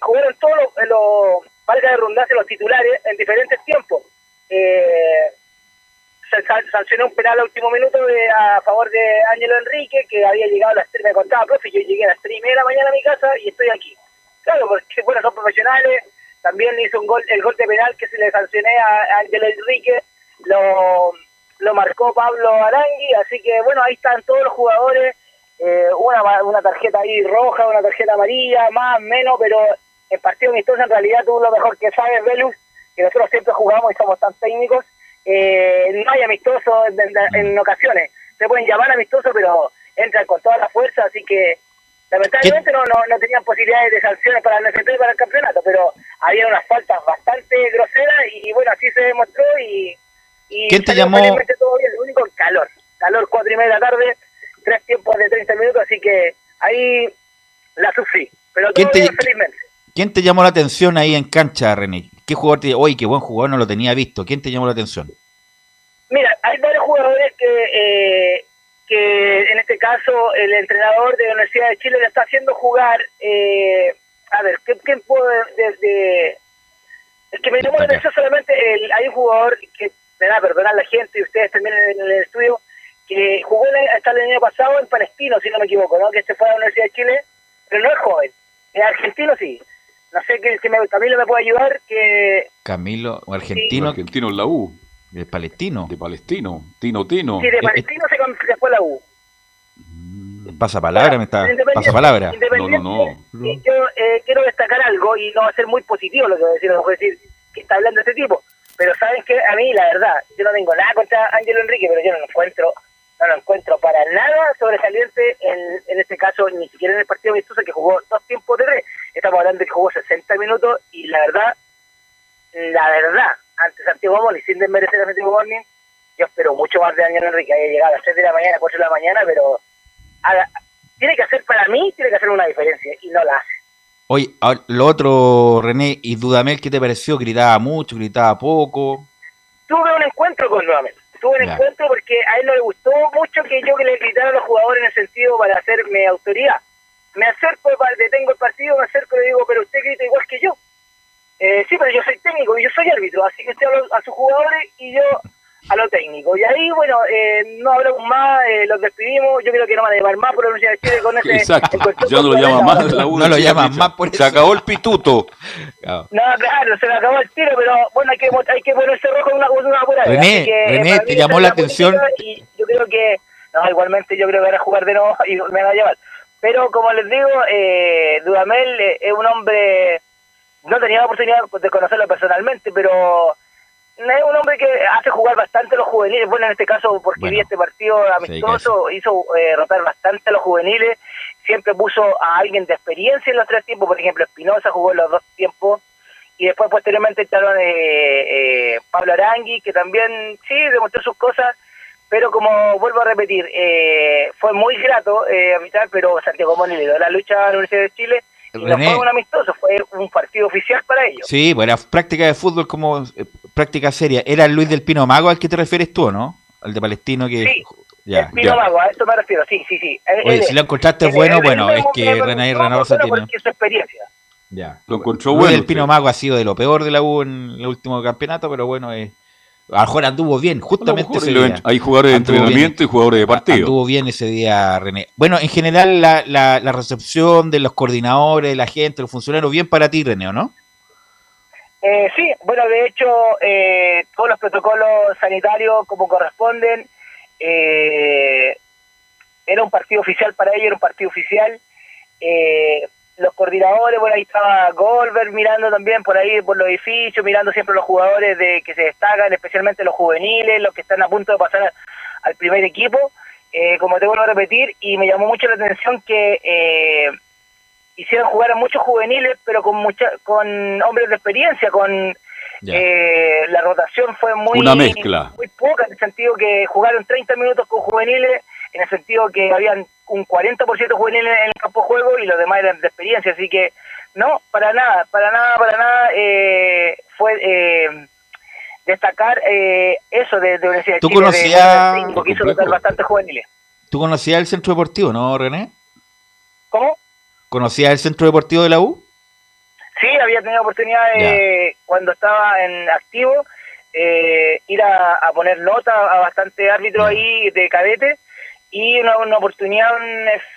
jugaron todos los, los valga de redundancia, los titulares en diferentes tiempos. Eh, sancionó un penal a último minuto a favor de Ángelo Enrique, que había llegado a las 3, me contaba, profe, yo llegué a las 3 y media de la mañana a mi casa y estoy aquí. Claro, porque bueno, son profesionales, también hizo un gol, el gol de penal que se le sancioné a Ángelo Enrique, lo, lo marcó Pablo Arangui, así que bueno, ahí están todos los jugadores, eh, una, una tarjeta ahí roja, una tarjeta amarilla, más, menos, pero en partido amistoso en realidad tú lo mejor que sabes, Velus, que nosotros siempre jugamos y somos tan técnicos, eh, no hay amistoso en, en- en ocasiones. Se pueden llamar amistoso, pero entran con toda la fuerza, así que lamentablemente no, no, no tenían posibilidades de sanciones para el y para el campeonato, pero había unas faltas bastante groseras y bueno, así se demostró y, y ¿Quién te llamó? todo bien, lo único calor, calor cuatro y media de la tarde, tres tiempos de 30 minutos, así que ahí la sufrí, pero todo ¿Quién te- bien felizmente. ¿Quién te llamó la atención ahí en cancha, René? ¿Qué jugador te oye, qué buen jugador, no lo tenía visto? ¿Quién te llamó la atención? Mira, hay varios jugadores que, eh, que en este caso el entrenador de la Universidad de Chile le está haciendo jugar. Eh, a ver, ¿qué, qué puedo de, de- Es que me llamó la atención solamente, el, hay un jugador que me da a perdonar la gente y ustedes también en, el estudio, que jugó el- hasta el año pasado en Palestino, si no me equivoco, ¿no? Que se fue a la Universidad de Chile, pero no es joven, es argentino sí. No sé que, que me, Camilo me puede ayudar, que... Camilo, argentino. argentino en la U. De palestino. De palestino. Tino Tino. Sí, de Palestino se, se fue a la U. Pasa palabra, me está. Pasa palabra. No, no, no. Y yo eh, quiero destacar algo y no va a ser muy positivo lo que voy a decir, a decir que está hablando este tipo. Pero saben que a mí, la verdad, yo no tengo nada contra Ángelo Enrique, pero yo no lo encuentro, no lo encuentro para nada sobresaliente en, en este caso, ni siquiera en el partido amistoso que jugó dos tiempos de tres. Estamos hablando de que jugó 60 minutos y la verdad, la verdad, ante Santiago Moni, sin desmerecer a Santiago Moni, yo espero mucho más de Ángelo Enrique, haya llegado a las 6 de la mañana, 4 de la mañana, pero haga- tiene que hacer para mí, tiene que hacer una diferencia y no la hace. Oye, lo otro, René, y Dudamel, ¿qué te pareció? ¿Gritaba mucho, gritaba poco? tuve un encuentro con nuevamente. Tuve un encuentro porque a él no le gustó mucho que yo que le gritara a los jugadores en el sentido para hacerme autoridad. Me acerco, detengo el partido, me acerco y le digo, pero usted grita igual que yo. Eh, sí, pero yo soy técnico y yo soy árbitro, así que usted habla a sus jugadores y yo a lo técnico. Y ahí, bueno, eh, no hablamos más, eh, los despedimos. Yo creo que no van a llevar más por la Universidad de Chile con ese. Exacto. Ya no lo llaman más la U. No lo llaman más por Se acabó el pituto. Claro. No, claro, se me acabó el tiro, pero bueno, hay que, hay que ponerse rojo en una, una pura vez. René, que, René, ¿te llamó la atención? Y yo creo que, no, igualmente yo creo que van a jugar de nuevo [laughs] y me van a llevar. Pero como les digo, eh, Dudamel eh, es un hombre, no tenía la oportunidad de conocerlo personalmente, pero es un hombre que hace jugar bastante a los juveniles. Bueno, en este caso, porque Bueno, vi este partido amistoso, hizo eh, rotar bastante a los juveniles. Siempre puso a alguien de experiencia en los tres tiempos. Por ejemplo, Espinosa jugó en los dos tiempos. Y después, posteriormente, entraron eh, eh, Pablo Arangui, que también, sí, demostró sus cosas. Pero como vuelvo a repetir, eh, fue muy grato eh, arbitrar, pero Santiago Moni le dio la lucha a la Universidad de Chile. Y no fue un amistoso, fue un partido oficial para ellos. Sí, era práctica de fútbol como eh, práctica seria. ¿Era el Luis del Pino Mago al que te refieres tú, no? Al de Palestino que... Sí. Ya, Pino ya. Mago, a eso me refiero, sí, sí, sí. Él- Oye, él- si lo encontraste bueno, bueno, es que René bueno, tiene... su experiencia. Ya. Lo encontró Luis bueno. del Pino Mago ha sido de lo peor de la U en el último campeonato, pero bueno, eh, a lo mejor anduvo bien, justamente ese día. Hay jugadores de Anduvo entrenamiento y jugadores de partido. Anduvo bien ese día, René. Bueno, en general, la, la, la recepción de los coordinadores, de la gente, los funcionarios, bien para ti, René, ¿o no? Eh, sí, bueno, de hecho, eh, todos los protocolos sanitarios como corresponden. eh, era un partido oficial para ellos, era un partido oficial. Eh, los coordinadores, bueno, ahí estaba Goldberg mirando también por ahí, por los edificios, mirando siempre los jugadores de que se destacan, especialmente los juveniles, los que están a punto de pasar al primer equipo. Eh, como te vuelvo a repetir, y me llamó mucho la atención que eh, hicieron jugar a muchos juveniles, pero con mucha, con hombres de experiencia, con eh, la rotación fue muy, Una mezcla. muy poca, en el sentido que jugaron 30 minutos con juveniles, en el sentido que habían un 40% juveniles en el campo de juego y los demás eran de experiencia, así que no, para nada, para nada, para nada eh, fue eh, destacar eh, eso de, de Universidad de ¿Tú Chile, de- conocías- de hizo rotar bastante juveniles. ¿Tú conocías el centro deportivo, no, René? ¿Cómo? ¿Conocías el centro deportivo de la U? Sí, había tenido oportunidad de, cuando estaba en activo, eh, ir a, a poner nota a bastante árbitros ahí de cadete y una, una oportunidad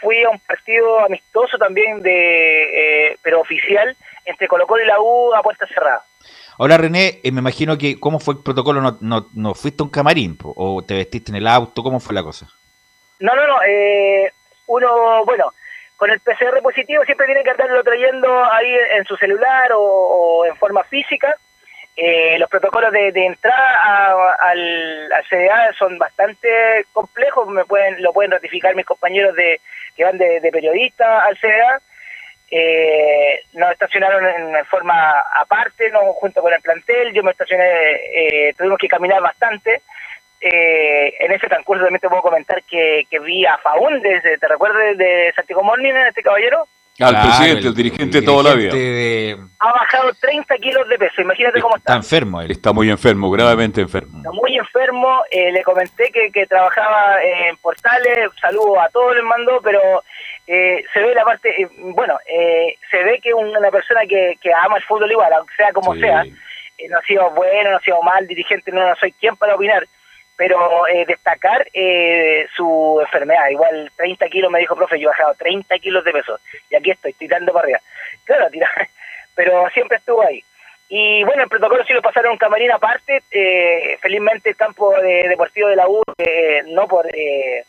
fui a un partido amistoso también de eh, pero oficial entre Colo Colo y la U a puerta cerrada. Ahora, René, eh, me imagino que, ¿cómo fue el protocolo? ¿No, no, no fuiste a un camarín? po? ¿O te vestiste en el auto? ¿Cómo fue la cosa? No, no, no. Eh, uno, bueno, con el PCR positivo siempre tiene que andarlo trayendo ahí en su celular o, en forma física. Eh, los protocolos de, de entrada al, CDA son bastante complejos, me pueden lo pueden ratificar mis compañeros de que van de, de periodista al CDA. Eh, nos estacionaron en forma aparte, no junto con el plantel. Yo me estacioné, eh, tuvimos que caminar bastante. Eh, en ese transcurso también te puedo comentar que, que vi a Faúndez, ¿te te recuerdas de, de Santiago Morning, este caballero? Al Claro, presidente, el, dirigente de toda la vida. de- Ha bajado 30 kilos de peso, imagínate cómo Está está. enfermo él. Está muy enfermo, gravemente enfermo. Está muy enfermo, eh, le comenté que, que trabajaba en Portales, saludo a todos les mandó, pero eh, se ve la parte, eh, bueno, eh, se ve que una persona que, que ama el fútbol igual, aunque sea como Sí. sea, eh, no ha sido bueno, no ha sido mal, dirigente, no, no soy quien para opinar, pero eh, destacar eh, su enfermedad, igual 30 kilos me dijo, profe, yo he bajado 30 kilos de peso, y aquí estoy, tirando para arriba. Claro, [laughs] tira, pero siempre estuvo ahí. Y bueno, el protocolo sí lo pasaron camarín aparte, eh, felizmente el campo de, deportivo de la U, eh, no por eh,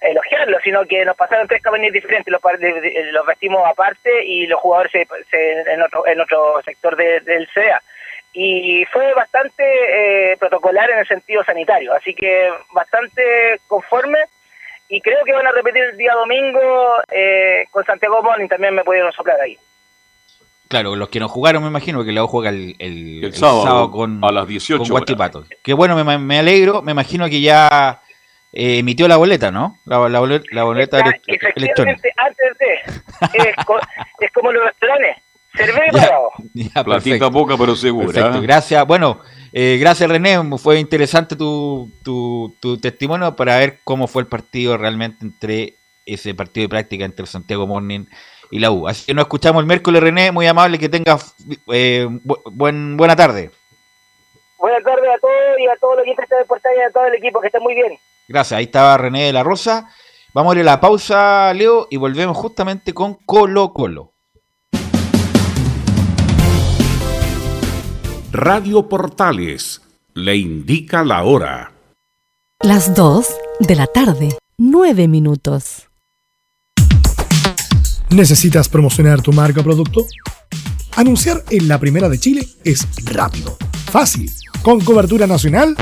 elogiarlo, sino que nos pasaron tres camarines diferentes, los, los vestimos aparte y los jugadores en, otro, en otro sector del CEA y fue bastante eh, protocolar en el sentido sanitario, así que bastante conforme y creo que van a repetir el día domingo eh, con Santiago Morning, también me pudieron soplar ahí. Claro, los que no jugaron me imagino que luego juega el, el, sábado, con, a las 18 con Que bueno, me, me, alegro, me imagino que ya eh, emitió la boleta, ¿no? La, la boleta, la boleta Efectivamente, antes de, es como los restaurantes, ya, [laughs] Platita poca, pero segura. ¿eh? Gracias. Bueno, eh, gracias René. Fue interesante tu, tu, testimonio para ver cómo fue el partido realmente entre ese partido de práctica entre Santiago Morning y la U. Así que nos escuchamos el miércoles, René. Muy amable, que tengas eh, buen, buena tarde. Buenas tardes a todos y a todos los que están de portal y a todo el equipo, que estén muy bien. Gracias, ahí estaba René de la Rosa. Vamos a ir a la pausa, Leo, y volvemos justamente con Colo Colo. Radio Portales le indica la hora. Las 2 de la tarde, 9 minutos. ¿Necesitas promocionar tu marca o producto? Anunciar en la primera de Chile es rápido, fácil, con cobertura nacional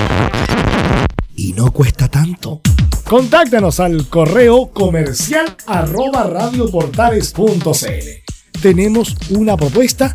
y no cuesta tanto. Contáctanos al correo comercial arroba radioportales.cl. Tenemos una propuesta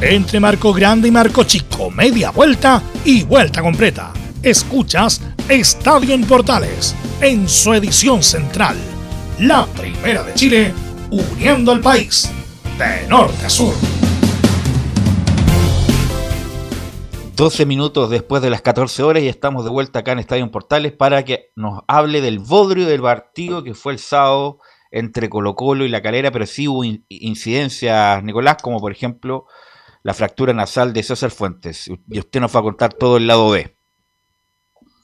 entre marco grande y marco chico, media vuelta y vuelta completa. Escuchas Estadio en Portales, en su edición central. La primera de Chile, uniendo al país, de norte a sur. 12 minutos después de las 14 horas y estamos de vuelta acá en Estadio en Portales para que nos hable del bodrio del partido que fue el sábado entre Colo Colo y La Calera, pero sí hubo incidencias, Nicolás, como por ejemplo la fractura nasal de César Fuentes. Y usted nos va a contar todo el lado B.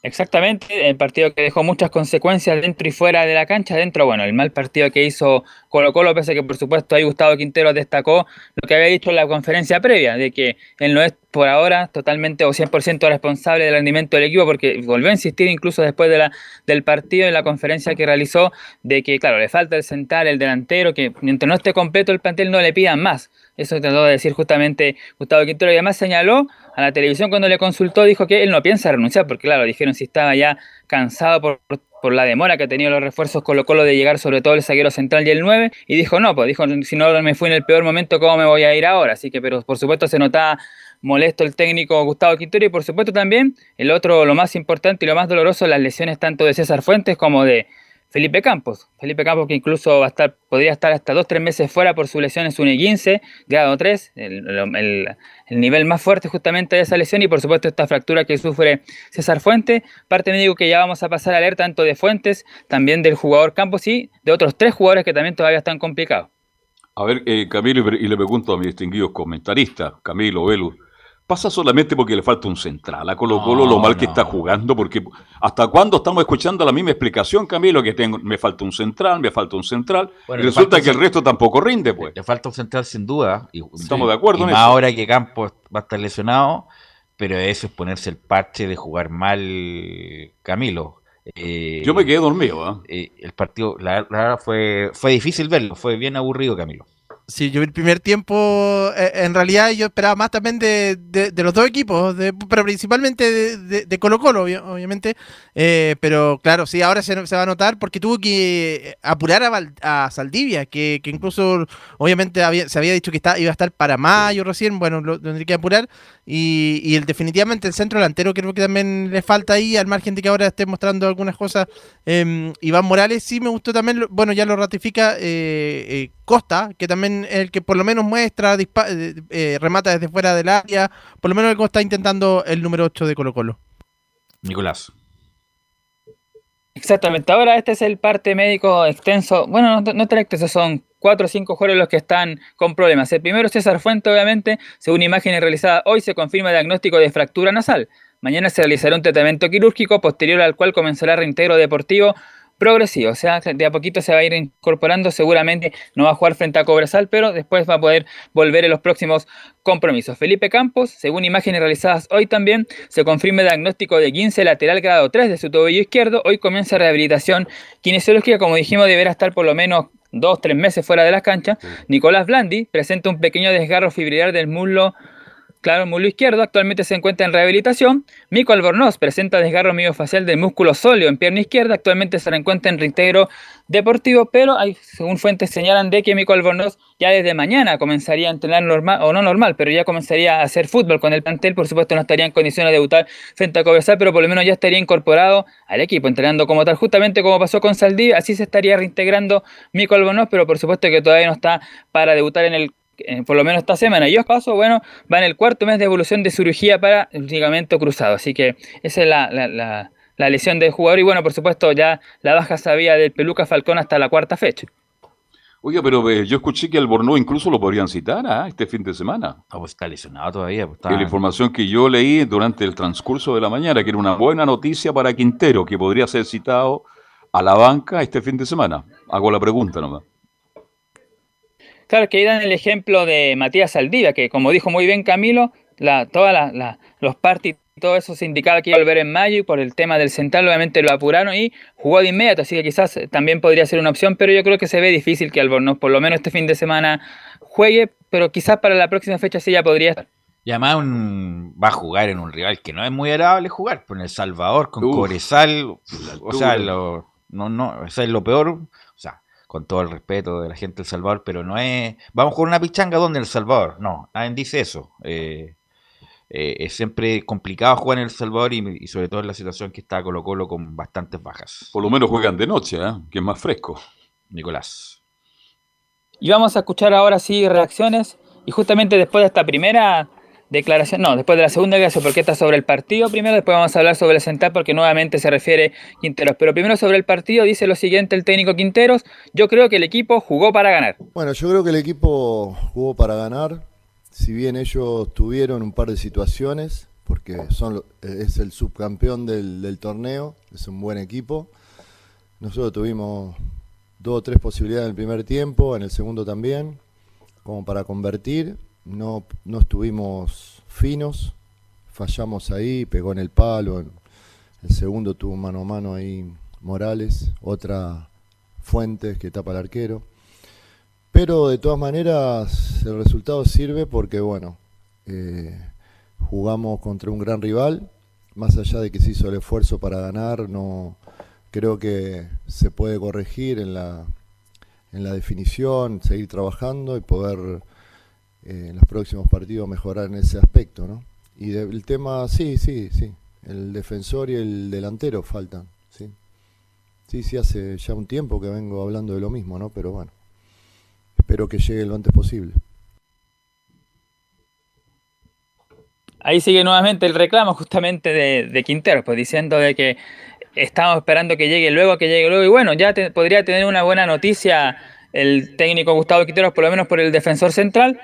Exactamente, el partido que dejó muchas consecuencias dentro y fuera de la cancha. Dentro, bueno, el mal partido que hizo Colo Colo, pese a que por supuesto ahí Gustavo Quintero destacó lo que había dicho en la conferencia previa, de que él no es por ahora totalmente o 100% responsable del rendimiento del equipo, porque volvió a insistir incluso después de la, del partido en la conferencia que realizó, de que claro, le falta el central, el delantero, que mientras no esté completo el plantel no le pidan más. Eso trató de decir justamente Gustavo Quintero y además señaló a la televisión cuando le consultó, dijo que él no piensa renunciar, porque claro, dijeron si estaba ya cansado por, por la demora que ha tenido los refuerzos Colo Colo de llegar sobre todo el zaguero central y el 9, y dijo no, pues dijo, si no me fui en el peor momento, ¿cómo me voy a ir ahora? Así que, pero por supuesto se notaba molesto el técnico Gustavo Quintero y por supuesto también el otro, lo más importante y lo más doloroso, las lesiones tanto de César Fuentes como de Felipe Campos. Felipe Campos que incluso podría estar hasta dos, tres meses fuera por su lesión en su 15, grado 3, el, nivel más fuerte justamente de esa lesión y por supuesto esta fractura que sufre César Fuentes. Parte me digo que ya vamos a pasar a leer tanto de Fuentes, también del jugador Campos y de otros tres jugadores que también todavía están complicados. A ver, eh, Camilo, y le pregunto a mis distinguidos comentaristas, Camilo, Velu, pasa solamente porque le falta un central. A Colo Colo lo mal que está jugando, porque ¿hasta cuándo estamos escuchando la misma explicación, Camilo? Que tengo, me falta un central, me falta un central. y resulta que el resto tampoco rinde, pues. Le falta un central sin duda. Y, estamos de acuerdo en eso. Ahora que Campos va a estar lesionado, pero eso es ponerse el parche de jugar mal Camilo. Eh, Yo me quedé dormido. ¿eh? Eh, el partido, la verdad, fue, fue difícil verlo, fue bien aburrido Camilo. Sí, yo vi el primer tiempo, eh, en realidad yo esperaba más también de, de, los dos equipos, pero principalmente de, Colo Colo, obviamente. Eh, pero claro, sí, ahora se, se, va a notar porque tuvo que apurar a, a Saldivia, que, que, incluso obviamente había, se había dicho que está, iba a estar para mayo recién, bueno, lo tendría que apurar. Y, y el, definitivamente el centro delantero creo que también le falta ahí, al margen de que ahora esté mostrando algunas cosas. Eh, Iván Morales sí me gustó también, bueno, ya lo ratifica eh, Costa, que también el que por lo menos muestra, eh, eh, remata desde fuera del área, por lo menos el que está intentando el número 8 de Colo Colo. Nicolás. Exactamente, ahora este es el parte médico extenso, bueno, no, no tan extenso, son cuatro o cinco jugadores los que están con problemas. El primero es César Fuente, obviamente, según imágenes realizadas hoy se confirma el diagnóstico de fractura nasal. Mañana se realizará un tratamiento quirúrgico posterior al cual comenzará el reintegro deportivo progresivo, o sea, de a poquito se va a ir incorporando, seguramente no va a jugar frente a Cobresal, pero después va a poder volver en los próximos compromisos. Felipe Campos, según imágenes realizadas hoy también, se confirma el diagnóstico de 15 lateral grado 3 de su tobillo izquierdo, hoy comienza rehabilitación kinesiológica, como dijimos, deberá estar por lo menos dos, tres meses fuera de las canchas. Nicolás Blandi presenta un pequeño desgarro fibrilar del muslo Claro, muslo izquierdo actualmente se encuentra en rehabilitación. Mico Albornoz presenta desgarro miofacial del músculo sóleo en pierna izquierda. Actualmente se encuentra en reintegro deportivo, pero hay, según fuentes señalan de que Mico Albornoz ya desde mañana comenzaría a entrenar normal, o no normal, pero ya comenzaría a hacer fútbol con el plantel. Por supuesto, no estaría en condiciones de debutar frente a Cobresal, pero por lo menos ya estaría incorporado al equipo, entrenando como tal, justamente como pasó con Saldí. Así se estaría reintegrando Mico Albornoz, pero por supuesto que todavía no está para debutar en el eh, por lo menos esta semana. Y paso, bueno, va en el cuarto mes de evolución de cirugía para el ligamento cruzado. Así que esa es la, lesión del jugador. Y bueno, por supuesto, ya la baja sabía del Peluca Falcón hasta la cuarta fecha. Oiga, pero eh, yo escuché que al Borno incluso lo podrían citar ¿ah? este fin de semana. Ah, pues está lesionado todavía. Pues la información que yo leí durante el transcurso de la mañana, que era una buena noticia para Quintero, que podría ser citado a la banca este fin de semana. Hago la pregunta nomás. Claro, que ahí dan el ejemplo de Matías Saldivia, que como dijo muy bien Camilo, la, todos los partidos todo eso se indicaba que iba a volver en mayo y por el tema del central obviamente lo apuraron y jugó de inmediato, así que quizás también podría ser una opción, pero yo creo que se ve difícil que Albornoz por lo menos este fin de semana juegue, pero quizás para la próxima fecha sí ya podría estar. Y además va a jugar en un rival que no es muy agradable jugar, con El Salvador, con Coresal, o sea, lo, no, no, eso es lo peor con todo el respeto de la gente del Salvador, pero no es, vamos con una pichanga donde El Salvador, no, nadie dice eso. Eh, eh, es siempre complicado jugar en El Salvador y, sobre todo en la situación que está Colo Colo con bastantes bajas. Por lo menos juegan de noche, ¿eh? que es más fresco. Nicolás. Y vamos a escuchar ahora sí reacciones. Y justamente después de esta primera declaración, no, después de la segunda declaración, porque está sobre el partido primero, después vamos a hablar sobre el central porque nuevamente se refiere Quinteros. Pero primero sobre el partido dice lo siguiente el técnico Quinteros, yo creo que el equipo jugó para ganar. Bueno, yo creo que el equipo jugó para ganar, si bien ellos tuvieron un par de situaciones, porque es el subcampeón del torneo, es un buen equipo. Nosotros tuvimos dos o tres posibilidades en el primer tiempo, en el segundo también, como para convertir. No, no estuvimos finos, fallamos ahí, pegó en el palo. El segundo tuvo mano a mano ahí Morales, otra Fuentes que tapa el arquero. Pero de todas maneras el resultado sirve porque, bueno, eh, jugamos contra un gran rival, más allá de que se hizo el esfuerzo para ganar, no creo que se puede corregir en la, en la definición, seguir trabajando y poder eh, en los próximos partidos mejorar en ese aspecto, ¿no? Y del tema, sí, sí, sí, el defensor y el delantero faltan, sí. Sí, sí, hace ya un tiempo que vengo hablando de lo mismo, ¿no? Pero bueno, espero que llegue lo antes posible. Ahí sigue nuevamente el reclamo justamente de, de Quintero, pues diciendo de que estamos esperando que llegue luego, que llegue luego. Y bueno, ya podría tener una buena noticia el técnico Gustavo Quinteros, por lo menos por el defensor central,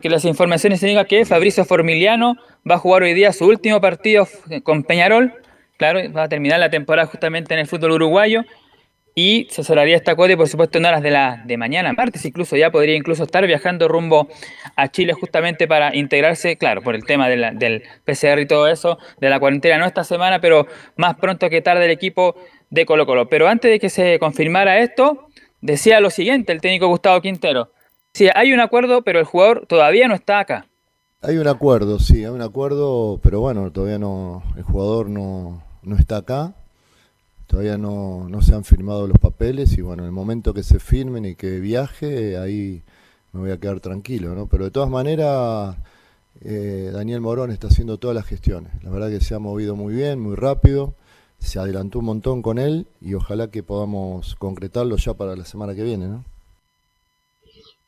que las informaciones indican que Fabricio Formiliano va a jugar hoy día su último partido con Peñarol. Claro, va a terminar la temporada justamente en el fútbol uruguayo y se cerraría esta cuota por supuesto en horas de la de mañana, martes incluso, ya podría incluso estar viajando rumbo a Chile justamente para integrarse, claro, por el tema del PCR y todo eso, de la cuarentena, no esta semana, pero más pronto que tarde el equipo de Colo Colo. Pero antes de que se confirmara esto, decía lo siguiente el técnico Gustavo Quintero. Sí, hay un acuerdo, pero el jugador todavía no está acá. Hay un acuerdo, sí, hay un acuerdo, pero bueno, todavía no, el jugador no, no está acá Todavía no, se han firmado los papeles y bueno, en el momento que se firmen y que viaje, ahí me voy a quedar tranquilo, ¿no? Pero de todas maneras, eh, Daniel Morón está haciendo todas las gestiones. La verdad que se ha movido muy bien, muy rápido, se adelantó un montón con él y ojalá que podamos concretarlo ya para la semana que viene, ¿no?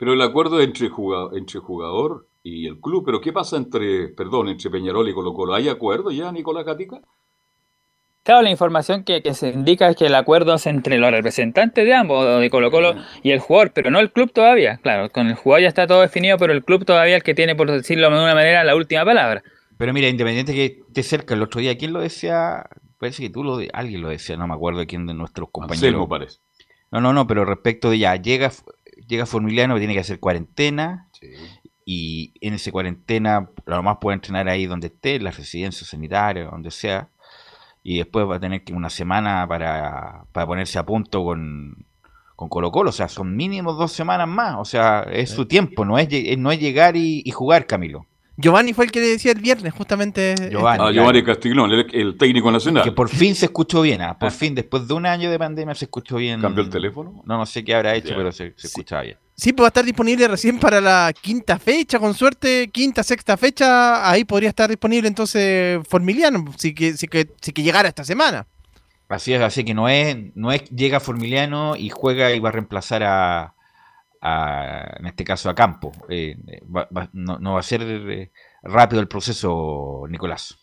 Pero el acuerdo entre jugador, entre jugador y el club, pero ¿qué pasa entre, perdón, entre Peñarol y Colo Colo? ¿Hay acuerdo ya, Nicolás Gatica? Claro, la información que, se indica es que el acuerdo es entre los representantes de ambos, de Colo Colo y el jugador, pero no el club todavía. Claro, con el jugador ya está todo definido, pero el club todavía es el que tiene, por decirlo de una manera, la última palabra. Pero mira, independiente que esté cerca, el otro día, ¿quién lo decía? Parece que tú lo alguien lo decía, no me acuerdo de quién de nuestros compañeros. parece. No, no, no, pero respecto de ya, llega, llega Formiliano, tiene que hacer cuarentena. Y en esa cuarentena, lo más puede entrenar ahí donde esté, en la residencia sanitaria, donde sea y después va a tener que una semana para, ponerse a punto con, con Colo Colo, o sea, son mínimo dos semanas más, o sea, es su tiempo, no es, no es llegar y, jugar, Camilo. Giovanni fue el que le decía el viernes, justamente. Giovanni, ah, Giovanni Castiglón, el, técnico nacional. Que por fin se escuchó bien, ¿ah? por ah. fin, después de un año de pandemia se escuchó bien. ¿Cambió el teléfono? No, no sé qué habrá hecho, pero se, se escuchaba bien. Sí, pues va a estar disponible recién para la quinta fecha, con suerte, quinta, sexta fecha, ahí podría estar disponible entonces Formiliano, si que, si que, si que llegara esta semana. Así es, así que no es, no es, llega Formiliano y juega y va a reemplazar a, en este caso a Campo. Eh, no, no, va a ser eh, rápido el proceso, Nicolás.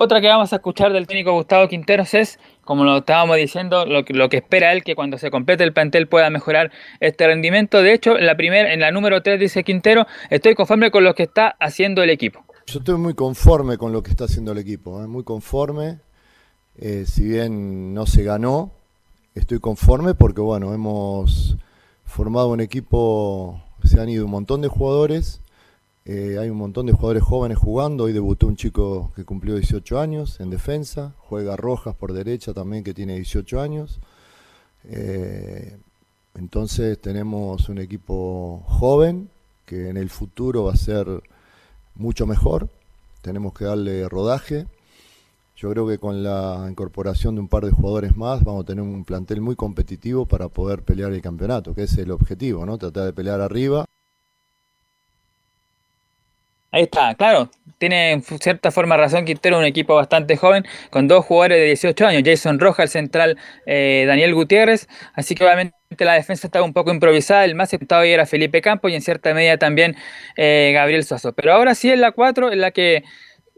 Otra que vamos a escuchar del técnico Gustavo Quinteros es, como lo estábamos diciendo, lo que, lo que espera él que cuando se complete el plantel pueda mejorar este rendimiento. De hecho, en la primera, en la número 3 dice Quintero, estoy conforme con lo que está haciendo el equipo. Yo estoy muy conforme con lo que está haciendo el equipo, ¿eh? muy conforme. Eh, si bien no se ganó, estoy conforme porque bueno, hemos formado un equipo, se han ido un montón de jugadores eh, hay un montón de jugadores jóvenes jugando. Hoy debutó un chico que cumplió 18 años en defensa. Juega Rojas por derecha también que tiene 18 años. Eh, entonces tenemos un equipo joven que en el futuro va a ser mucho mejor. Tenemos que darle rodaje. Yo creo que con la incorporación de un par de jugadores más vamos a tener un plantel muy competitivo para poder pelear el campeonato, que es el objetivo, ¿no? Tratar de pelear arriba. Ahí está, claro, tiene en cierta forma razón Quintero, un equipo bastante joven, con dos jugadores de 18 años, Jason Rojas, el central eh, Daniel Gutiérrez, así que obviamente la defensa estaba un poco improvisada, el más aceptado ahí era Felipe Campos y en cierta medida también eh, Gabriel Suazo. Pero ahora sí es la 4, en la que,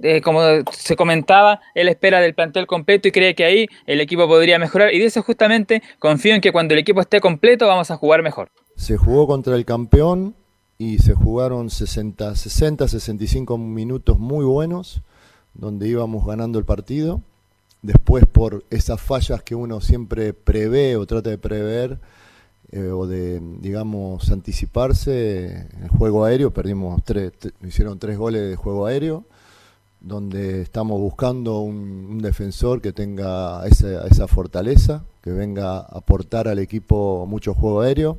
eh, como se comentaba, él espera del plantel completo y cree que ahí el equipo podría mejorar, y eso justamente confío en que cuando el equipo esté completo vamos a jugar mejor. Se jugó contra el campeón, y se jugaron 60, 60, 65 minutos muy buenos, donde íbamos ganando el partido. después por esas fallas que uno siempre prevé o trata de prever eh, o de, digamos, anticiparse, el juego aéreo, perdimos tres, hicieron tres goles de juego aéreo, donde estamos buscando un, defensor que tenga esa, esa, fortaleza, que venga a aportar al equipo mucho juego aéreo.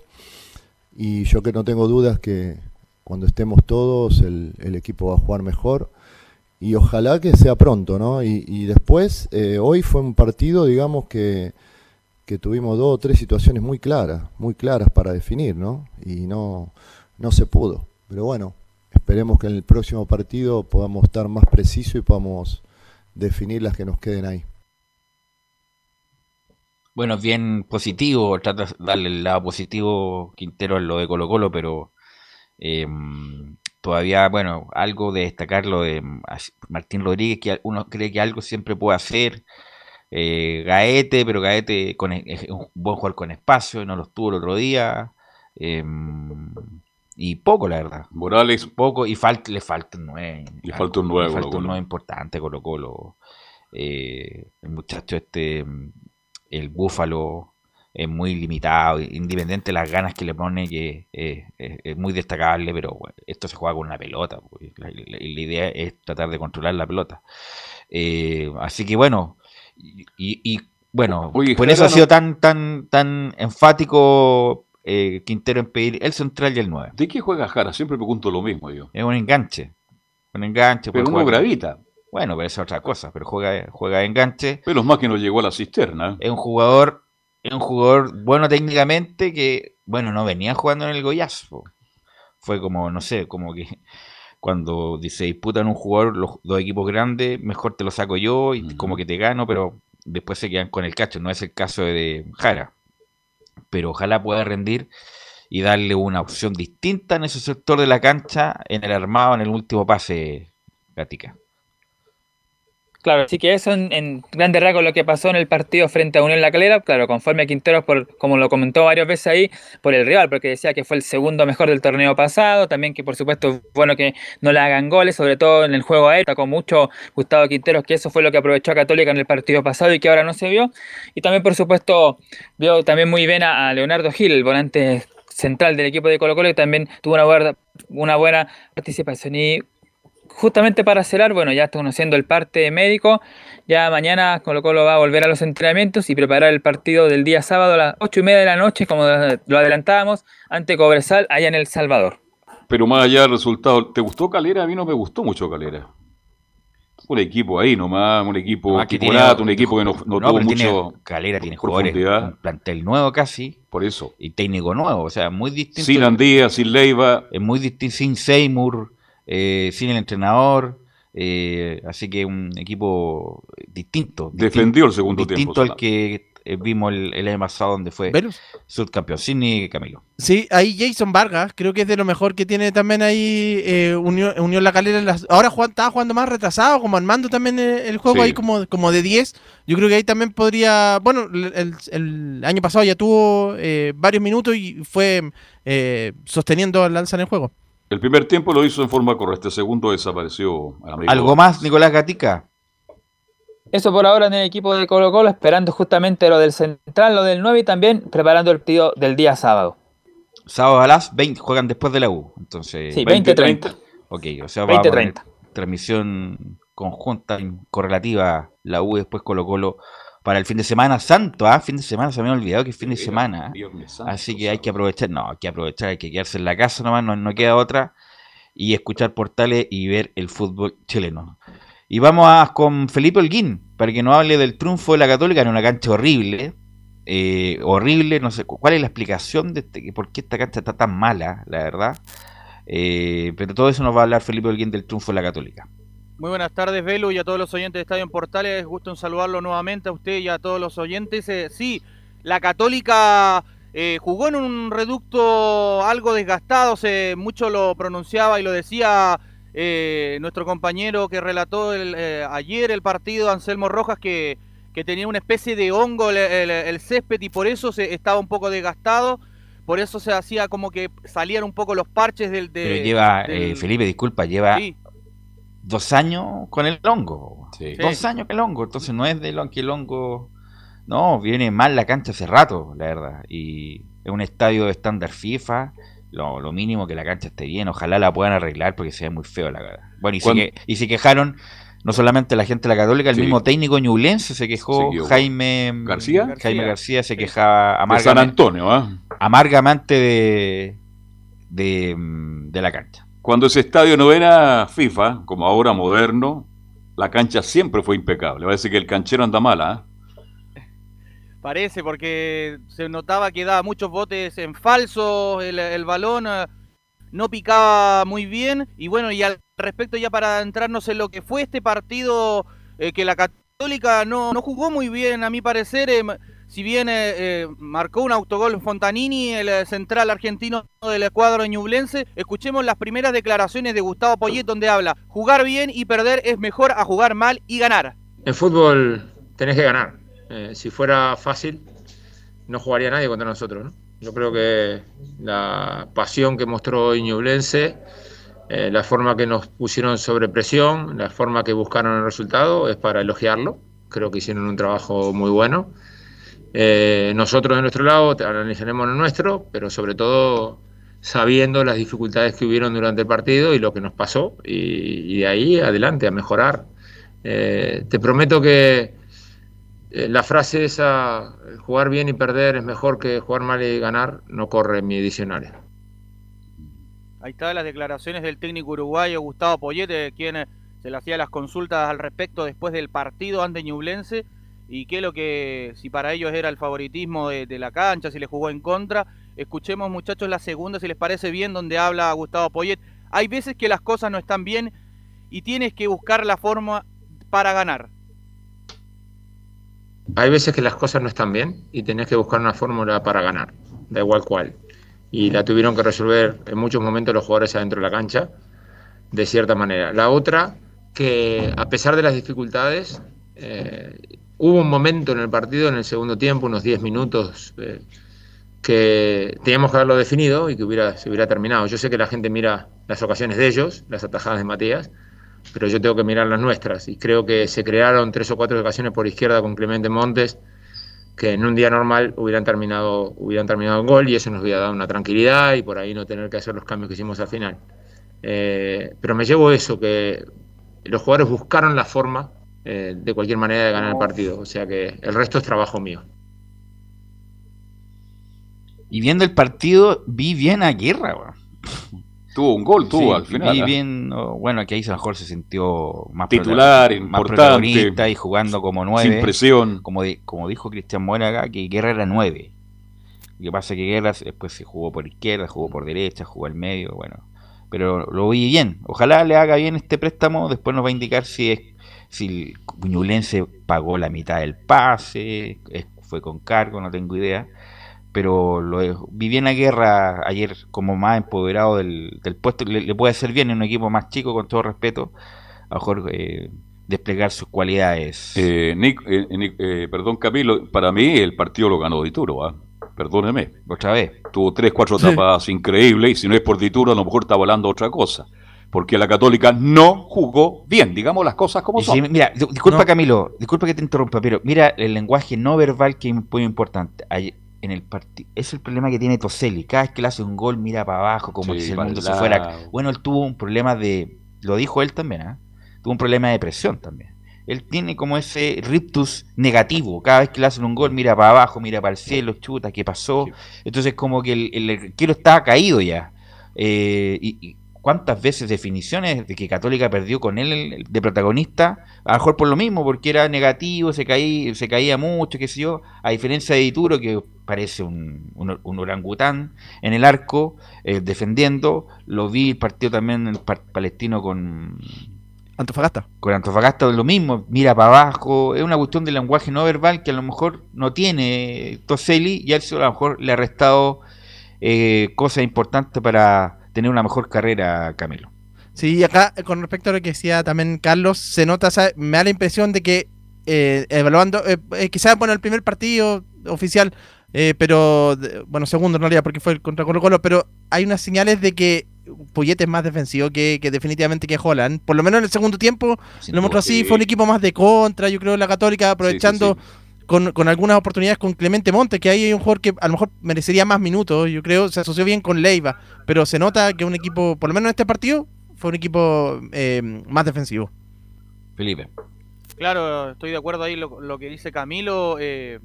Y yo que no tengo dudas que cuando estemos todos el, el equipo va a jugar mejor y ojalá que sea pronto, ¿no? Y, después, eh, hoy fue un partido, digamos, que, que, tuvimos dos o tres situaciones muy claras, muy claras para definir, ¿no? Y no, no se pudo. Pero bueno, esperemos que en el próximo partido podamos estar más precisos y podamos definir las que nos queden ahí. Bueno, bien positivo, trata de darle el lado positivo Quintero en lo de Colo Colo, pero eh, todavía, bueno, algo de destacar lo de Martín Rodríguez, que uno cree que algo siempre puede hacer. Eh, Gaete, pero Gaete con, es un buen jugador con espacio, no lo tuvo el otro día. Em, y poco, la verdad. Morales. Poco, y le falta un nueve. Le falta un nuevo. Le falta un nueve importante, Colo Colo. Eh, el muchacho este, el Búfalo, es muy limitado, independiente de las ganas que le pone, que es, muy destacable, pero esto se juega con una pelota, la, idea es tratar de controlar la pelota. Eh, así que bueno, y, bueno, por eso ha sido tan, tan, tan enfático eh, Quintero en pedir el central y el 9. ¿De qué juega Jara? Siempre pregunto lo mismo yo. Es un enganche. Un enganche. Pero no gravita. Bueno, pero es otra cosa, pero juega, juega de enganche. Pero más que no llegó a la cisterna. Es un jugador es un jugador bueno técnicamente que, bueno, no venía jugando en el Goyazo. Fue como, no sé, como que cuando se disputan un jugador, los dos equipos grandes, mejor te lo saco yo y como que te gano, pero después se quedan con el cacho. No es el caso de Jara. Pero ojalá pueda rendir y darle una opción distinta en ese sector de la cancha, en el armado, en el último pase, Gatica. Claro, así que eso en, en grandes rasgos lo que pasó en el partido frente a Unión La Calera, claro, conforme a Quinteros, por, como lo comentó varias veces ahí, por el rival, porque decía que fue el segundo mejor del torneo pasado, también que por supuesto es bueno que no le hagan goles, sobre todo en el juego aéreo, con mucho Gustavo Quinteros, que eso fue lo que aprovechó a Católica en el partido pasado y que ahora no se vio, y también por supuesto vio también muy bien a, Leonardo Gil, el volante central del equipo de Colo Colo, que también tuvo una buena, una buena participación y justamente para cerrar, bueno, ya está conociendo el parte médico. Ya mañana Colo Colo va a volver a los entrenamientos y preparar el partido del día sábado a las ocho y media de la noche, como lo adelantábamos, ante Cobresal, allá en El Salvador. Pero más allá del resultado, ¿te gustó Calera? A mí no me gustó mucho Calera. Un equipo ahí nomás, un equipo no, tiene, un equipo que no, tuvo mucho. Calera tiene jugadores, un plantel nuevo casi. Por eso. Y técnico nuevo, o sea, muy distinto. Sin Andía, sin Leiva. Es muy distinto, sin Seymour sin el entrenador, eh, así que un equipo distinto. Defendió el segundo tiempo. Distinto al que eh, vimos el, año pasado donde fue subcampeón. Sin Camilo. Sí, ahí Jason Vargas, creo que es de lo mejor que tiene también ahí Unión, La Calera. ahora estaba jugando más retrasado, como armando también el, juego ahí como, como de 10. Yo creo que ahí también podría, bueno, el, año pasado ya tuvo varios minutos y fue sosteniendo el lanza en el juego. El primer tiempo lo hizo en forma correcta, el segundo desapareció. ¿Algo más, Nicolás Gatica? Eso por ahora en el equipo de Colo Colo, esperando justamente lo del central, lo del 9 y también preparando el partido del día sábado. Sábado a las 20, juegan después de la U. Entonces, sí, 20-30. Ok, o sea, va a transmisión conjunta, correlativa, la U después Colo Colo para el fin de semana santo, ¿ah? Fin de semana, se me ha olvidado que es fin de semana. Así que hay que aprovechar, no, hay que aprovechar, hay que quedarse en la casa nomás, no, no queda otra. Y escuchar portales y ver el fútbol chileno. Y vamos a, con Felipe Holguín, para que nos hable del triunfo de la Católica en una cancha horrible. Eh, horrible, no sé cuál es la explicación de este, por qué esta cancha está tan mala, la verdad. Eh, pero todo eso nos va a hablar Felipe Holguín del triunfo de la Católica. Muy buenas tardes, Velo, y a todos los oyentes de Estadio en Portales. Gusto en saludarlo nuevamente a usted y a todos los oyentes. Eh, sí, la Católica eh, jugó en un reducto algo desgastado, se, mucho lo pronunciaba y lo decía eh, nuestro compañero que relató ayer el partido, Anselmo Rojas, que, que tenía una especie de hongo el, césped y por eso se, estaba un poco desgastado. Por eso se hacía como que salían un poco los parches del... Pero lleva, Felipe, disculpa, lleva dos años con el hongo. Sí. Dos años con el hongo. Entonces no es de lo que el hongo. No, viene mal la cancha hace rato, la verdad. Y es un estadio de estándar FIFA. Lo, lo mínimo que la cancha esté bien. Ojalá la puedan arreglar porque se ve muy feo la verdad. Bueno, y, se, que- y se quejaron no solamente la gente de la Católica, el Sí. mismo técnico ñublense se quejó. Jaime ¿García? Jaime García se quejaba De San amargamente, Antonio, ¿ah? amargamente de, de, de la cancha. Cuando ese estadio no era FIFA, como ahora moderno, la cancha siempre fue impecable. Parece que el canchero anda mala, ¿ah? Parece, porque se notaba que daba muchos botes en falso, el, balón eh, no picaba muy bien. Y bueno, y al respecto ya para entrarnos en lo que fue este partido, eh, que la Católica no, no jugó muy bien, a mi parecer. eh, si bien eh, eh, marcó un autogol Fontanini, el eh, central argentino del cuadro ñublense, escuchemos las primeras declaraciones de Gustavo Poyet donde habla, jugar bien y perder es mejor a jugar mal y ganar. En fútbol tenés que ganar. Eh, si fuera fácil, no jugaría nadie contra nosotros. ¿no? Yo creo que la pasión que mostró hoy Ñublense, la forma que nos pusieron sobre presión, la forma que buscaron el resultado, es para elogiarlo. Creo que hicieron un trabajo muy bueno. Eh, nosotros de nuestro lado analizaremos lo nuestro, pero sobre todo sabiendo las dificultades que hubieron durante el partido y lo que nos pasó, y, de ahí adelante a mejorar. Eh, te prometo que eh, la frase esa, jugar bien y perder es mejor que jugar mal y ganar, no corre en mi diccionario. Ahí están las declaraciones del técnico uruguayo Gustavo Poyete, quien se le hacía las consultas al respecto después del partido ante Ñublense y qué es lo que, si para ellos era el favoritismo de, la cancha, si le jugó en contra. Escuchemos muchachos la segunda, si les parece bien, donde habla Gustavo Poyet. Hay veces que las cosas no están bien y tienes que buscar la forma para ganar. Hay veces que las cosas no están bien y tenés que buscar una fórmula para ganar, da igual cuál. Y la tuvieron que resolver en muchos momentos los jugadores adentro de la cancha, de cierta manera. La otra, que a pesar de las dificultades, eh, hubo un momento en el partido, en el segundo tiempo, unos 10 minutos, eh, que teníamos que haberlo definido y que hubiera, se hubiera terminado. Yo sé que la gente mira las ocasiones de ellos, las atajadas de Matías, pero yo tengo que mirar las nuestras. Y creo que se crearon tres o cuatro ocasiones por izquierda con Clemente Montes que en un día normal hubieran terminado, hubieran terminado en gol y eso nos hubiera dado una tranquilidad y por ahí no tener que hacer los cambios que hicimos al final. Eh, pero me llevo eso, que los jugadores buscaron la forma eh, de cualquier manera de ganar el partido. O sea que el resto es trabajo mío. Y viendo el partido, vi bien a Guerra. [laughs] Tuvo un gol, tuvo Sí, al final. Vi ¿ah? bien, no, bueno, que ahí a lo mejor se sintió más Titular, prota- más importante, protagonista y jugando como nueve. sin presión. Como, como dijo Cristian acá, que Guerra era nueve. Lo que pasa es que Guerra después se jugó por izquierda, jugó por derecha, jugó al medio, bueno. Pero lo vi bien. Ojalá le haga bien este préstamo. Después nos va a indicar si es si el Ñublense pagó la mitad del pase, fue con cargo, no tengo idea. Pero lo, vi bien a Guerra ayer como más empoderado del, del puesto. Le, le puede hacer bien en un equipo más chico, con todo respeto. A lo mejor eh, desplegar sus cualidades. Eh, Nick- eh, Nick- eh, perdón, Camilo, para mí el partido lo ganó Dituro, ¿ah? Perdóneme. Otra vez. Tuvo tres, cuatro tapas increíbles y si no es por Dituro a lo mejor está volando otra cosa. Porque la Católica no jugó bien, digamos las cosas como son. sí, mira, di- disculpa No. Camilo, disculpa que te interrumpa, pero mira el lenguaje no verbal que es muy importante. Ayer- en el partido es el problema que tiene Toselli. Cada vez que le hace un gol mira para abajo como Sí, si el mundo se fuera. Bueno, él tuvo un problema de, lo dijo él también, ¿ah? tuvo un problema de presión también. Él tiene como ese rictus negativo. Cada vez que le hacen un gol mira para abajo, mira para el cielo, chuta, ¿qué pasó? Entonces como que el, el arquero estaba caído ya. Eh, y, y cuántas veces definiciones de que Católica perdió con él de protagonista, a lo mejor por lo mismo, porque era negativo, se caía, se caía mucho, qué sé yo, a diferencia de Dituro, que parece un, un, un orangután en el arco, eh, defendiendo, lo vi el partido también el par- palestino con Antofagasta. con Antofagasta lo mismo, mira para abajo, es una cuestión de lenguaje no verbal que a lo mejor no tiene Toselli y a eso a lo mejor le ha restado eh, cosas importantes para tener una mejor carrera, Camilo. Sí, y acá eh, con respecto a lo que decía también Carlos, se nota, ¿sabe? me da la impresión de que eh, evaluando, eh, eh, quizás bueno, el primer partido oficial, eh, pero bueno, segundo en realidad porque fue el contra Colo Colo, pero hay unas señales de que Poyet es más defensivo que, que definitivamente que Holland. Por lo menos en el segundo tiempo Sin lo mostró así, sí. fue un equipo más de contra, yo creo, la Católica, aprovechando Con, con algunas oportunidades con Clemente Montes, que ahí hay un jugador que a lo mejor merecería más minutos, yo creo, se asoció bien con Leiva, pero se nota que un equipo, por lo menos en este partido, fue un equipo eh, más defensivo. Felipe. Claro, estoy de acuerdo ahí lo, lo que dice Camilo. eh,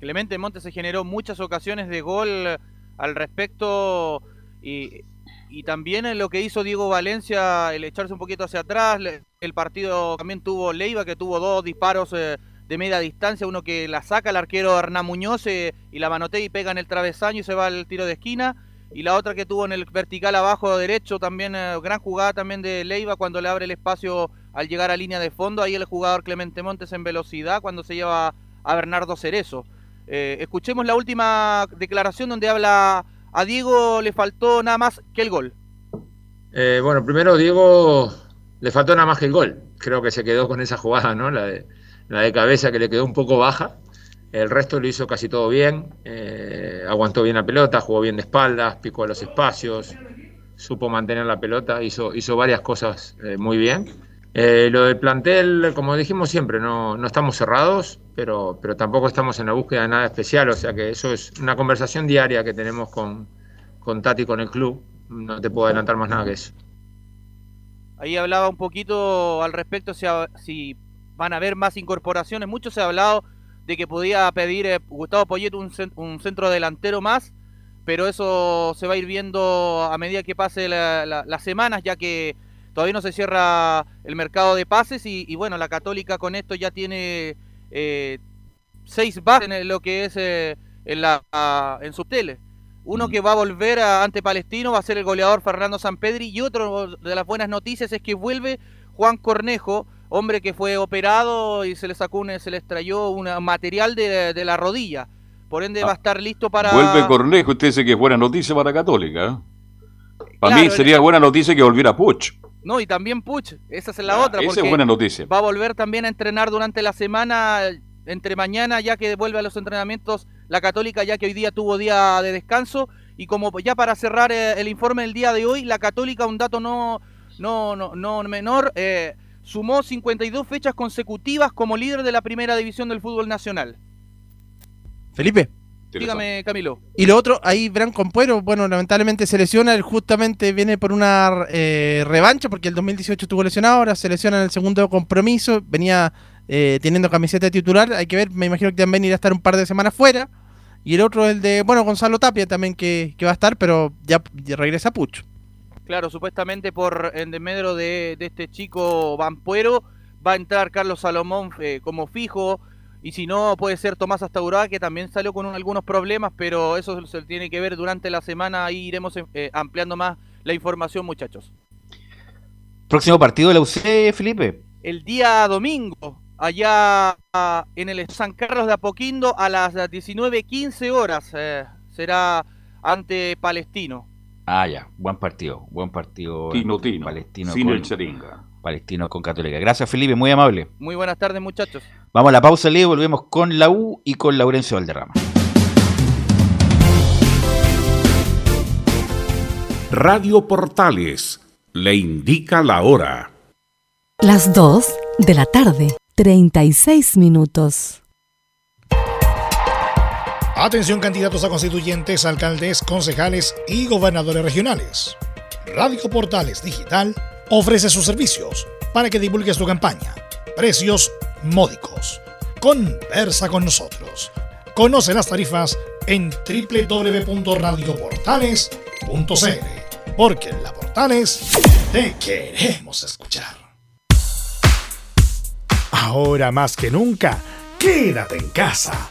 Clemente Montes se generó muchas ocasiones de gol al respecto y, y también en lo que hizo Diego Valencia, el echarse un poquito hacia atrás. El partido también tuvo Leiva, que tuvo dos disparos eh, de media distancia, uno que la saca el arquero Hernán Muñoz eh, y la manotea y pega en el travesaño y se va al tiro de esquina. Y la otra que tuvo en el vertical abajo derecho, también eh, gran jugada también de Leiva cuando le abre el espacio al llegar a línea de fondo. Ahí el jugador Clemente Montes en velocidad cuando se lleva a Bernardo Cerezo. Eh, escuchemos la última declaración donde habla a Diego le faltó nada más que el gol. Bueno, primero Diego le faltó nada más que el gol. Creo que se quedó con esa jugada, ¿no? La de, la de cabeza que le quedó un poco baja. El resto lo hizo casi todo bien. eh, aguantó bien la pelota, jugó bien de espaldas, picó a los espacios, supo mantener la pelota, hizo, hizo varias cosas eh, muy bien. Eh, lo del plantel, como dijimos siempre, no, no estamos cerrados, pero, pero tampoco estamos en la búsqueda de nada especial. O sea que eso es una conversación diaria que tenemos con, con Tati, con el club. No te puedo adelantar más nada que eso. Ahí hablaba un poquito al respecto si, van a haber más incorporaciones. Mucho se ha hablado de que podía pedir eh, Gustavo Poyet un, un centro delantero más, pero eso se va a ir viendo a medida que pase la- la- las semanas, ya que todavía no se cierra el mercado de pases y, y bueno, la Católica con esto ya tiene eh, seis bases en lo que es eh, en, la, a- en su tele. Uno que va a volver a- ante Palestino va a ser el goleador Fernando Sampedri y otro de las buenas noticias es que vuelve Juan Cornejo, hombre que fue operado y se le sacó un, se le extrayó un material de, de la rodilla. Por ende va a estar listo para Vuelve Cornejo, usted dice que es buena noticia para Católica. ¿eh? Para mí Claro, sería buena noticia que volviera Puch. No, y también Puch, esa es la otra. esa es buena noticia. Va a volver también a entrenar durante la semana, entre mañana, ya que vuelve a los entrenamientos la Católica, ya que hoy día tuvo día de descanso. Y como ya para cerrar eh, el informe del día de hoy, la Católica, un dato no, no, no, no menor, eh, sumó 52 fechas consecutivas como líder de la primera división del fútbol nacional. Felipe. Dígame, Camilo. Y lo otro, ahí Bran Compuero, bueno, lamentablemente se lesiona, él justamente viene por una eh, revancha, porque el 2018 estuvo lesionado, ahora se lesiona en el segundo compromiso, venía eh, teniendo camiseta titular, hay que ver, me imagino que también irá a estar un par de semanas fuera. Y el otro, el de, bueno, Gonzalo Tapia también que, que va a estar, pero ya, ya regresa Pucho. Claro, supuestamente por en desmedro de, de este chico Vampuero va a entrar Carlos Salomón eh, como fijo y si no puede ser Tomás Astaurá que también salió con un- algunos problemas, pero eso se tiene que ver durante la semana, ahí iremos eh, ampliando más la información muchachos. Próximo partido de la UC, Felipe. El día domingo, allá en el San Carlos de Apoquindo a las 19.15 horas eh, será ante Palestino. Ah, ya, buen partido, buen partido. Tino, Tino, Palestino sin con, el Cheringa. Palestino con Católica. Gracias, Felipe, muy amable. Muy buenas tardes muchachos. Vamos a la pausa, Leo, volvemos con la U y con Laurencio Valderrama. Radio Portales le indica la hora. Las 2 de la tarde, 36 minutos. Atención candidatos a constituyentes, alcaldes, concejales y gobernadores regionales. Radio Portales Digital ofrece sus servicios para que divulgues tu campaña. Precios módicos. Conversa con nosotros. Conoce las tarifas en www.radioportales.cl porque en la Portales te queremos escuchar. Ahora más que nunca, quédate en casa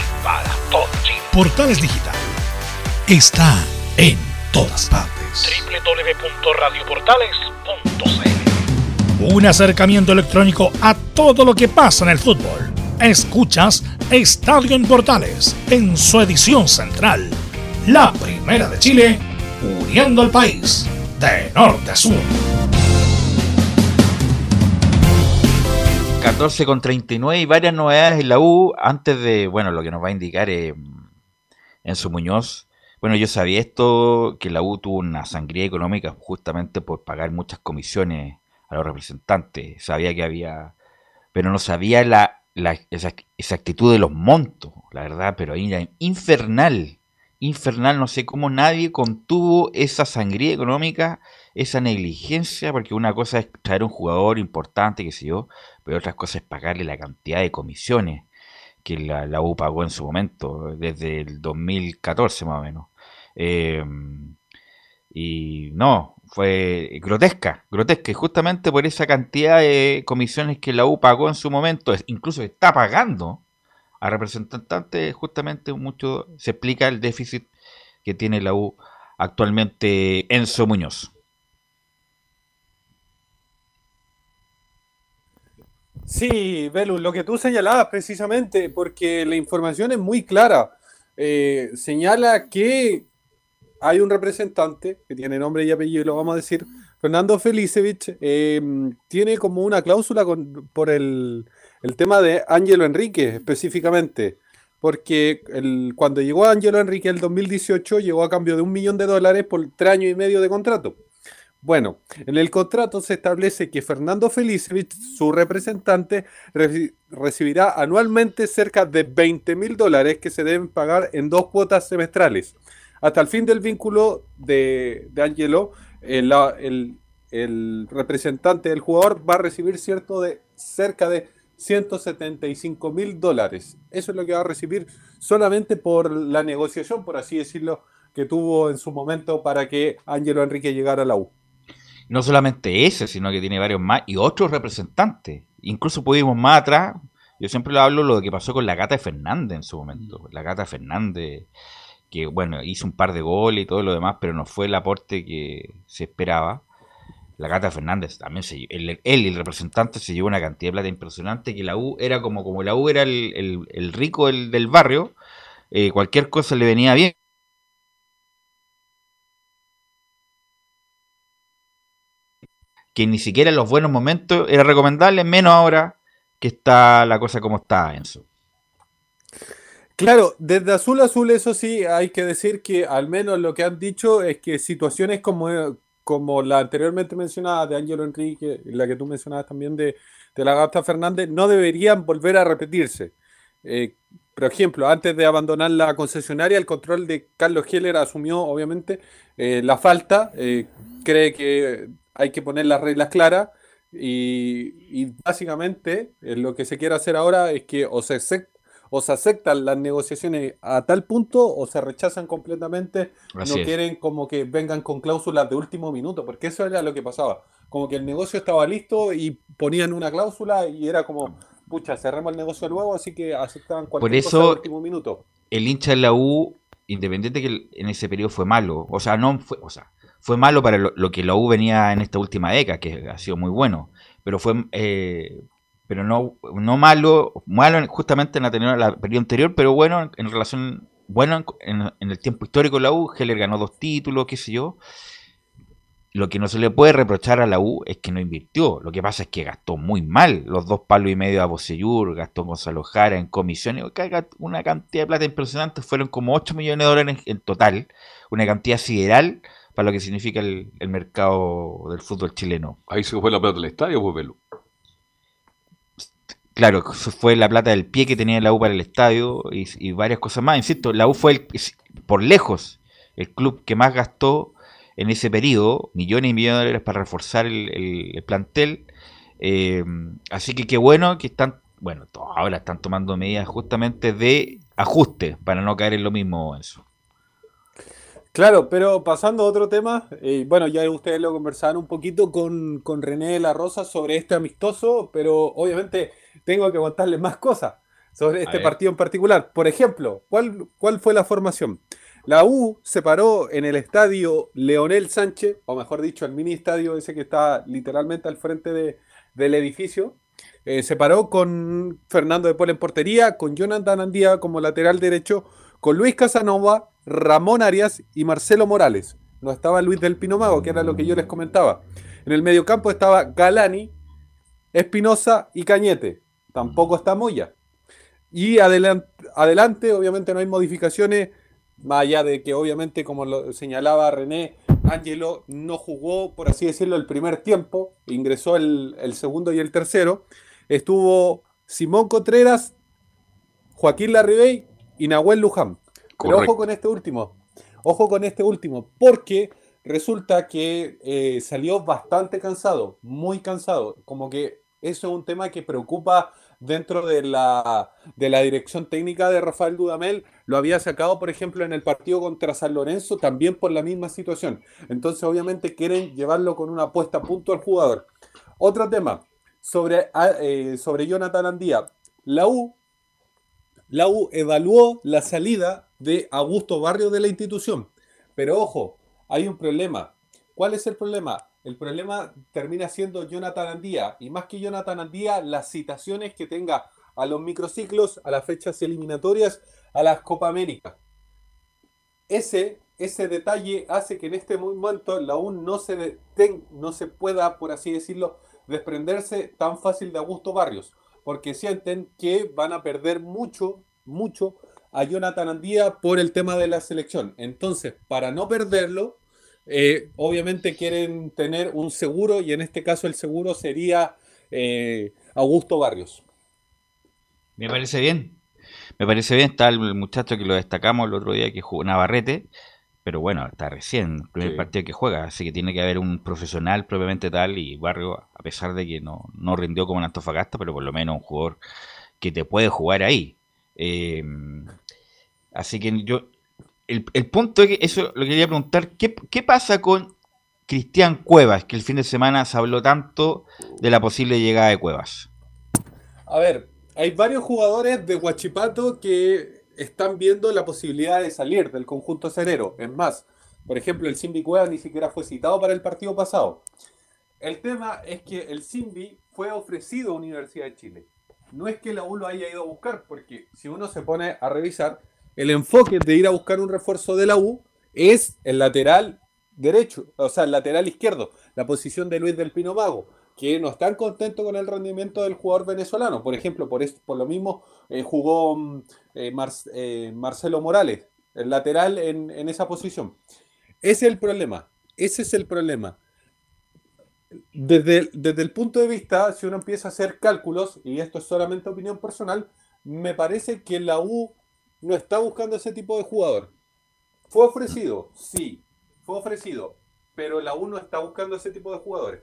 Portales Digital está en todas partes. www.radioportales.cl Un acercamiento electrónico a todo lo que pasa en el fútbol. Escuchas Estadio en Portales en su edición central. La primera de Chile, uniendo al país de norte a sur. 14 con 39 y varias novedades en la U antes de, bueno, lo que nos va a indicar eh, Enzo Muñoz. Bueno, yo sabía esto, que la U tuvo una sangría económica justamente por pagar muchas comisiones a los representantes. Sabía que había, pero no sabía la, la esa, exactitud de los montos, la verdad, pero ahí era infernal, infernal, no sé cómo nadie contuvo esa sangría económica, esa negligencia, porque una cosa es traer un jugador importante, que sé yo, pero otra cosa es pagarle la cantidad de comisiones que la, U pagó en su momento, desde el 2014 más o menos. Eh, y no, fue grotesca, grotesca, y justamente por esa cantidad de comisiones que la U pagó en su momento, incluso está pagando a representantes, justamente mucho se explica el déficit que tiene la U actualmente Enzo Muñoz. Sí, Belu, lo que tú señalabas precisamente, porque la información es muy clara. Eh, señala que hay un representante que tiene nombre y apellido, lo vamos a decir, Fernando Felicevich, eh, tiene como una cláusula con, por el, el, tema de Ángelo Enrique específicamente, porque el, cuando llegó Ángelo Enrique en el 2018 llegó a cambio de un millón de dólares por tres años y medio de contrato. Bueno, en el contrato se establece que Fernando Felicevich, su representante, re recibirá anualmente cerca de 20 mil dólares que se deben pagar en dos cuotas semestrales. Hasta el fin del vínculo de, de Angelo, el, el, el, representante del jugador va a recibir cierto de cerca de 175 mil dólares. Eso es lo que va a recibir solamente por la negociación, por así decirlo, que tuvo en su momento para que Angelo Enrique llegara a la U no solamente ese, sino que tiene varios más y otros representantes. Incluso pudimos más atrás, yo siempre lo hablo lo que pasó con la Gata Fernández en su momento. La Gata Fernández, que bueno, hizo un par de goles y todo lo demás, pero no fue el aporte que se esperaba. La Gata Fernández también, se, él, él y el representante se llevó una cantidad de plata impresionante que la U era como, como la U era el, el, el rico del, del barrio, eh, cualquier cosa le venía bien. Que ni siquiera en los buenos momentos era recomendable, menos ahora que está la cosa como está, Enzo. Claro, desde azul a azul, eso sí, hay que decir que al menos lo que han dicho es que situaciones como, como la anteriormente mencionada de Ángelo Enrique, la que tú mencionabas también de, de la Gata Fernández, no deberían volver a repetirse. Eh, por ejemplo, antes de abandonar la concesionaria, el control de Carlos Heller asumió, obviamente, eh, la falta. Eh, cree que hay que poner las reglas claras y, y básicamente eh, lo que se quiere hacer ahora es que o se, o se aceptan las negociaciones a tal punto o se rechazan completamente, Así no es. quieren como que vengan con cláusulas de último minuto, porque eso era lo que pasaba, como que el negocio estaba listo y ponían una cláusula y era como, pucha, cerremos el negocio luego, así que aceptaban cualquier cosa eso- de último minuto. el hincha de la U, independiente que en ese periodo fue malo, o sea, no fue, o sea, fue malo para lo, que la U venía en esta última década, que ha sido muy bueno, pero fue, eh, pero no, no malo, malo en- justamente en la, tenor- la periodo anterior, pero bueno en, en relación, bueno en, en- en el tiempo histórico la U, Heller ganó dos títulos, qué sé yo. Lo que no se le puede reprochar a la U es que no invirtió. Lo que pasa es que gastó muy mal los dos palos y medio a Bocellur, gastó Gonzalo Jara en comisiones, una cantidad de plata impresionante, fueron como 8 millones de dólares en total, una cantidad sideral para lo que significa el, el mercado del fútbol chileno. Ahí se fue la plata del estadio, pues Velo. Claro, fue la plata del pie que tenía la U para el estadio y, y varias cosas más. Insisto, la U fue el- por lejos el club que más gastó en ese periodo, millones y millones de dólares para reforzar el, el- el plantel. Eh, así que qué bueno que están, bueno, ahora están tomando medidas justamente de ajuste para no caer en lo mismo eso. Claro, pero pasando a otro tema, eh, bueno, ya ustedes lo conversaron un poquito con, con René de la Rosa sobre este amistoso, pero obviamente tengo que contarles más cosas sobre este partido en particular. Por ejemplo, ¿cuál, ¿cuál fue la formación? La U se paró en el estadio Leonel Sánchez, o mejor dicho, el mini estadio ese que está literalmente al frente de- del edificio. Eh, se paró con Fernando de Paul en portería, con Jonathan Andía como lateral derecho, con Luis Casanova, Ramón Arias y Marcelo Morales. No estaba Luis del Pino Mago, que era lo que yo les comentaba. En el mediocampo estaba Galani, Espinosa y Cañete. Tampoco está Moya. Y adelan- adelante, obviamente no hay modificaciones, más allá de que obviamente, como lo señalaba René, Ángelo no jugó, por así decirlo, el primer tiempo, ingresó el, el segundo y el tercero. Estuvo Simón Contreras, Joaquín Larribey y Nahuel Luján. Pero ojo con este último, ojo con este último, porque resulta que eh, salió bastante cansado, muy cansado, como que eso es un tema que preocupa dentro de la, de la dirección técnica de Rafael Dudamel. Lo había sacado, por ejemplo, en el partido contra San Lorenzo, también por la misma situación. Entonces, obviamente, quieren llevarlo con una puesta a punto al jugador. Otro tema, sobre, a- eh, sobre Jonathan Andía. La U, la U evaluó la salida de Augusto Barrio de la institución. Pero ojo, hay un problema. ¿Cuál es el problema? El problema termina siendo Jonathan Andía. Y más que Jonathan Andía, las citaciones que tenga a los microciclos, a las fechas eliminatorias, a las Copa América. Ese, ese detalle hace que en este momento la U no se, deten- no se pueda, por así decirlo, desprenderse tan fácil de Augusto Barrios. Porque sienten que van a perder mucho, mucho a Jonathan Andía por el tema de la selección. Entonces, para no perderlo, eh, obviamente quieren tener un seguro y en este caso el seguro sería eh, Augusto Barrios. Me parece bien. Me parece bien. Está el muchacho que lo destacamos el otro día que jugó Navarrete. Pero bueno, está recién, el primer Sí. partido que juega. Así que tiene que haber un profesional propiamente tal. Y Barrio, a pesar de que no, no rindió como en Antofagasta, pero por lo menos un jugador que te puede jugar ahí. Eh, así que yo. El, el punto es que eso lo quería preguntar. ¿Qué, qué pasa con Cristian Cuevas? Que el fin de semana se habló tanto de la posible llegada de Cuevas. A ver, hay varios jugadores de Huachipato que están viendo la posibilidad de salir del conjunto cerero. Es más, por ejemplo, el Simbi Cueva ni siquiera fue citado para el partido pasado. El tema es que el Simbi fue ofrecido a Universidad de Chile. No es que la U lo haya ido a buscar, porque si uno se pone a revisar, el enfoque de ir a buscar un refuerzo de la U es el lateral derecho, o sea, el lateral izquierdo, la posición de Luis del Pino Mago, que no están contentos con el rendimiento del jugador venezolano. Por ejemplo, por, es- por lo mismo eh, jugó mm, eh, eh, Marcelo Morales, el lateral en, en esa posición. Ese es el problema, ese es el problema. Desde, el- desde el punto de vista, si uno empieza a hacer cálculos, y esto es solamente opinión personal, me parece que la U no está buscando ese tipo de jugador. Fue ofrecido, sí, fue ofrecido, pero la U no está buscando ese tipo de jugadores.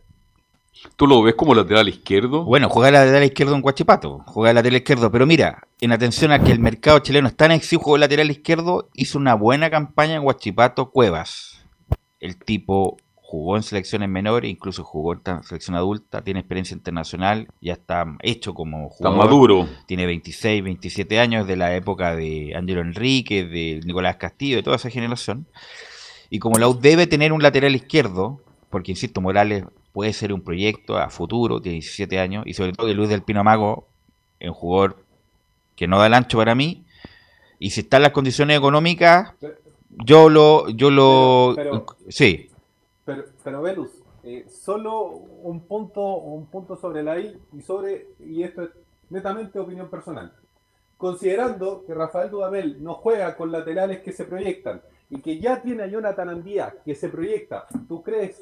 ¿Tú lo ves como lateral izquierdo? Bueno, juega lateral izquierdo en Guachipato, juega lateral izquierdo, pero mira, en atención a que el mercado chileno está en exijo jugó lateral izquierdo, hizo una buena campaña en Guachipato Cuevas. El tipo jugó en selecciones menores, incluso jugó en selección adulta, tiene experiencia internacional, ya está hecho como jugador. maduro. Tiene 26, 27 años de la época de Angelo Enrique, de Nicolás Castillo, de toda esa generación. Y como la U debe tener un lateral izquierdo, porque insisto, Morales puede ser un proyecto a futuro, tiene 17 años, y sobre todo que Luis del Pino Mago es un jugador que no da el ancho para mí, y si están las condiciones económicas, yo lo, yo lo, Pero- sí, Pero, Velus, eh, solo un punto, un punto sobre la I y sobre, y esto es netamente opinión personal. Considerando que Rafael Dudamel no juega con laterales que se proyectan y que ya tiene a Jonathan Andía que se proyecta, ¿tú crees,